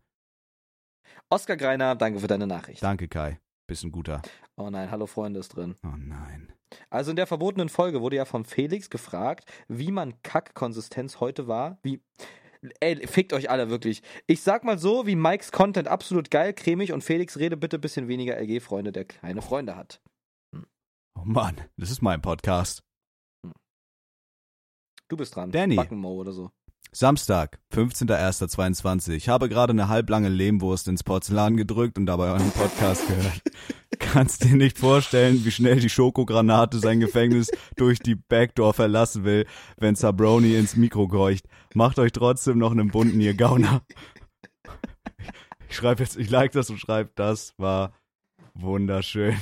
S1: Oskar Greiner, danke für deine Nachricht.
S2: Danke, Kai. Bist ein guter.
S1: Oh nein, hallo Freunde ist drin.
S2: Oh nein.
S1: Also in der verbotenen Folge wurde ja von Felix gefragt, wie man Kack-Konsistenz heute war. Wie. Ey, fickt euch alle wirklich. Ich sag mal so, wie Mikes Content absolut geil, cremig und Felix rede bitte ein bisschen weniger LG-Freunde, der kleine Freunde hat.
S2: Oh Mann, das ist mein Podcast.
S1: Du bist dran.
S2: Danny.
S1: Backenmo oder so.
S2: Samstag, 15.01.22. Ich habe gerade eine halblange Lehmwurst ins Porzellan gedrückt und dabei euren Podcast gehört. Kannst dir nicht vorstellen, wie schnell die Schokogranate sein Gefängnis durch die Backdoor verlassen will, wenn Sabroni ins Mikro keucht. Macht euch trotzdem noch einen bunten, ihr Gauner. Ich schreibe jetzt, ich like das und schreibe, das war wunderschön.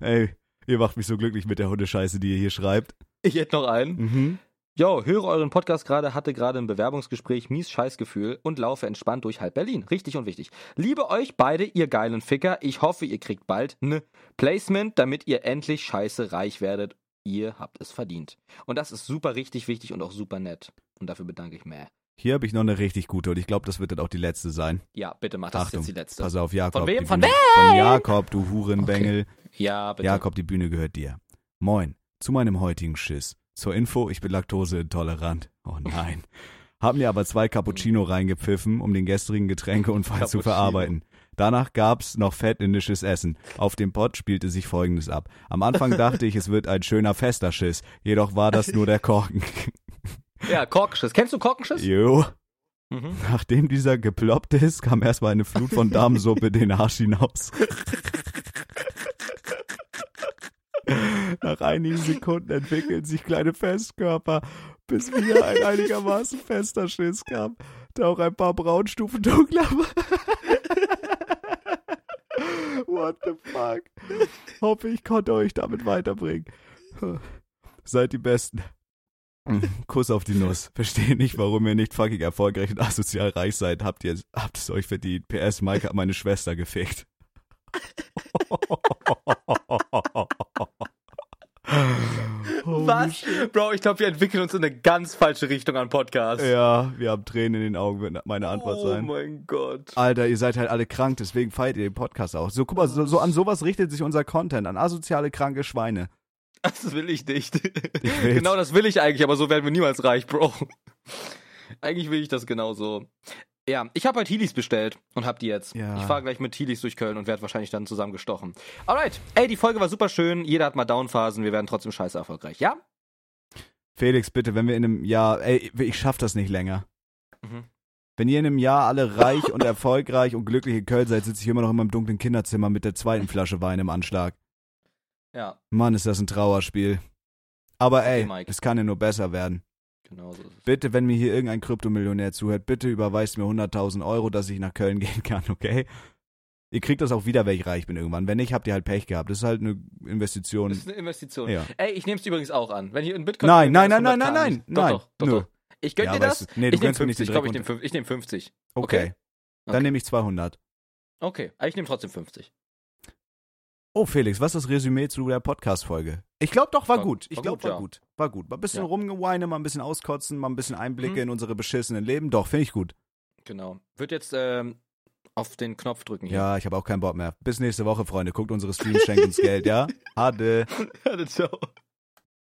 S2: Ey, ihr macht mich so glücklich mit der Hundescheiße, die ihr hier schreibt.
S1: Ich hätte noch einen.
S2: Mhm.
S1: Jo, höre euren Podcast gerade, hatte gerade ein Bewerbungsgespräch, mies Scheißgefühl und laufe entspannt durch halb Berlin. Richtig und wichtig. Liebe euch beide, ihr geilen Ficker. Ich hoffe, ihr kriegt bald ne Placement, damit ihr endlich scheiße reich werdet. Ihr habt es verdient. Und das ist super richtig wichtig und auch super nett. Und dafür bedanke ich mir.
S2: Hier habe ich noch eine richtig gute und ich glaube, das wird dann auch die letzte sein.
S1: Ja, bitte mach das
S2: Achtung,
S1: jetzt die letzte.
S2: Pass auf, Jakob.
S1: Von wem? Von
S2: Bühne, Von Jakob, du Hurenbengel.
S1: Ja, bitte.
S2: Jakob, die Bühne gehört dir. Moin, zu meinem heutigen Schiss. Zur Info, ich bin laktoseintolerant. Oh nein. Hab mir aber zwei Cappuccino reingepfiffen, um den gestrigen Getränkeunfall zu verarbeiten. Danach gab's noch fettindisches Essen. Auf dem Pott spielte sich folgendes ab. Am Anfang dachte ich, es wird ein schöner fester Schiss. Jedoch war das nur der Korken.
S1: Ja, Korkenschiss. Kennst du Korkenschiss?
S2: Jo.
S1: Mhm.
S2: Nachdem dieser geploppt ist, kam erstmal eine Flut von Damensuppe den Arsch hinaus. Nach einigen Sekunden entwickeln sich kleine Festkörper, bis wieder ein einigermaßen fester Schiss kam, der auch ein paar Braunstufen dunkler war. What the fuck? Hoffe, ich konnte euch damit weiterbringen. Seid die Besten. Kuss auf die Nuss. Verstehe nicht, warum ihr nicht fucking erfolgreich und asozial reich seid. Habt ihr habt es euch verdient. PS, Mike hat meine Schwester gefickt.
S1: Was? Bro, ich glaube, wir entwickeln uns in eine ganz falsche Richtung an Podcast.
S2: Ja, wir haben Tränen in den Augen, wird meine Antwort
S1: oh
S2: sein.
S1: mein Gott.
S2: Alter, ihr seid halt alle krank, deswegen feiert ihr den Podcast auch. So, guck mal, so, so an sowas richtet sich unser Content, an asoziale, kranke Schweine.
S1: Das will ich nicht.
S2: Ich
S1: genau das will ich eigentlich, aber so werden wir niemals reich, Bro. eigentlich will ich das genauso. Ja, ich habe halt Heelys bestellt und hab die jetzt.
S2: Ja.
S1: Ich fahre gleich mit Heelys durch Köln und werde wahrscheinlich dann zusammen gestochen. Alright. Ey, die Folge war super schön. Jeder hat mal Downphasen. Wir werden trotzdem scheiße erfolgreich. Ja?
S2: Felix, bitte, wenn wir in einem Jahr, ey, ich schaff das nicht länger.
S1: Mhm.
S2: Wenn ihr in einem Jahr alle reich und erfolgreich und glücklich in Köln seid, sitze ich immer noch in meinem dunklen Kinderzimmer mit der zweiten Flasche Wein im Anschlag.
S1: Ja,
S2: Mann, ist das ein Trauerspiel. Aber
S1: Okay,
S2: ey,
S1: Mike.
S2: es kann ja nur besser werden.
S1: Genau so.
S2: Bitte, wenn mir hier irgendein Kryptomillionär zuhört, bitte überweist mir 100.000 Euro, dass ich nach Köln gehen kann, okay? Ihr kriegt das auch wieder, wenn ich reich bin irgendwann. Wenn nicht, habt ihr halt Pech gehabt. Das ist halt eine Investition.
S1: Das ist eine Investition.
S2: Ja.
S1: Ey, ich nehme es übrigens auch an. Wenn ich in Bitcoin.
S2: Nein, nein, nein, nein,
S1: 100K
S2: nein, nein,
S1: Doch,
S2: nein.
S1: doch, doch,
S2: Nö.
S1: doch. Ich gönn
S2: Ja,
S1: dir das.
S2: nee, du
S1: ich nehme
S2: gönnst mir nicht
S1: 50.
S2: den
S1: Komm, ich nehme ich nehm 50.
S2: Okay.
S1: Okay.
S2: Dann
S1: Okay.
S2: nehme ich 200.
S1: Okay, ich nehme trotzdem 50.
S2: Oh, Felix, was ist das Resümee zu der Podcast-Folge? Ich glaube doch, war,
S1: War-
S2: gut. Ich
S1: war
S2: glaube,
S1: gut,
S2: war
S1: ja.
S2: gut. War gut. Mal ein bisschen
S1: Ja.
S2: rumgeweine, mal ein bisschen auskotzen, mal ein bisschen Einblicke
S1: Mhm.
S2: in unsere beschissenen Leben. Doch, finde ich gut.
S1: Genau. Wird jetzt ähm, auf den Knopf drücken hier.
S2: Ja, ich habe auch keinen Bock mehr. Bis nächste Woche, Freunde. Guckt unsere Streams, schenkt uns Geld, ja? Ade.
S1: Ciao.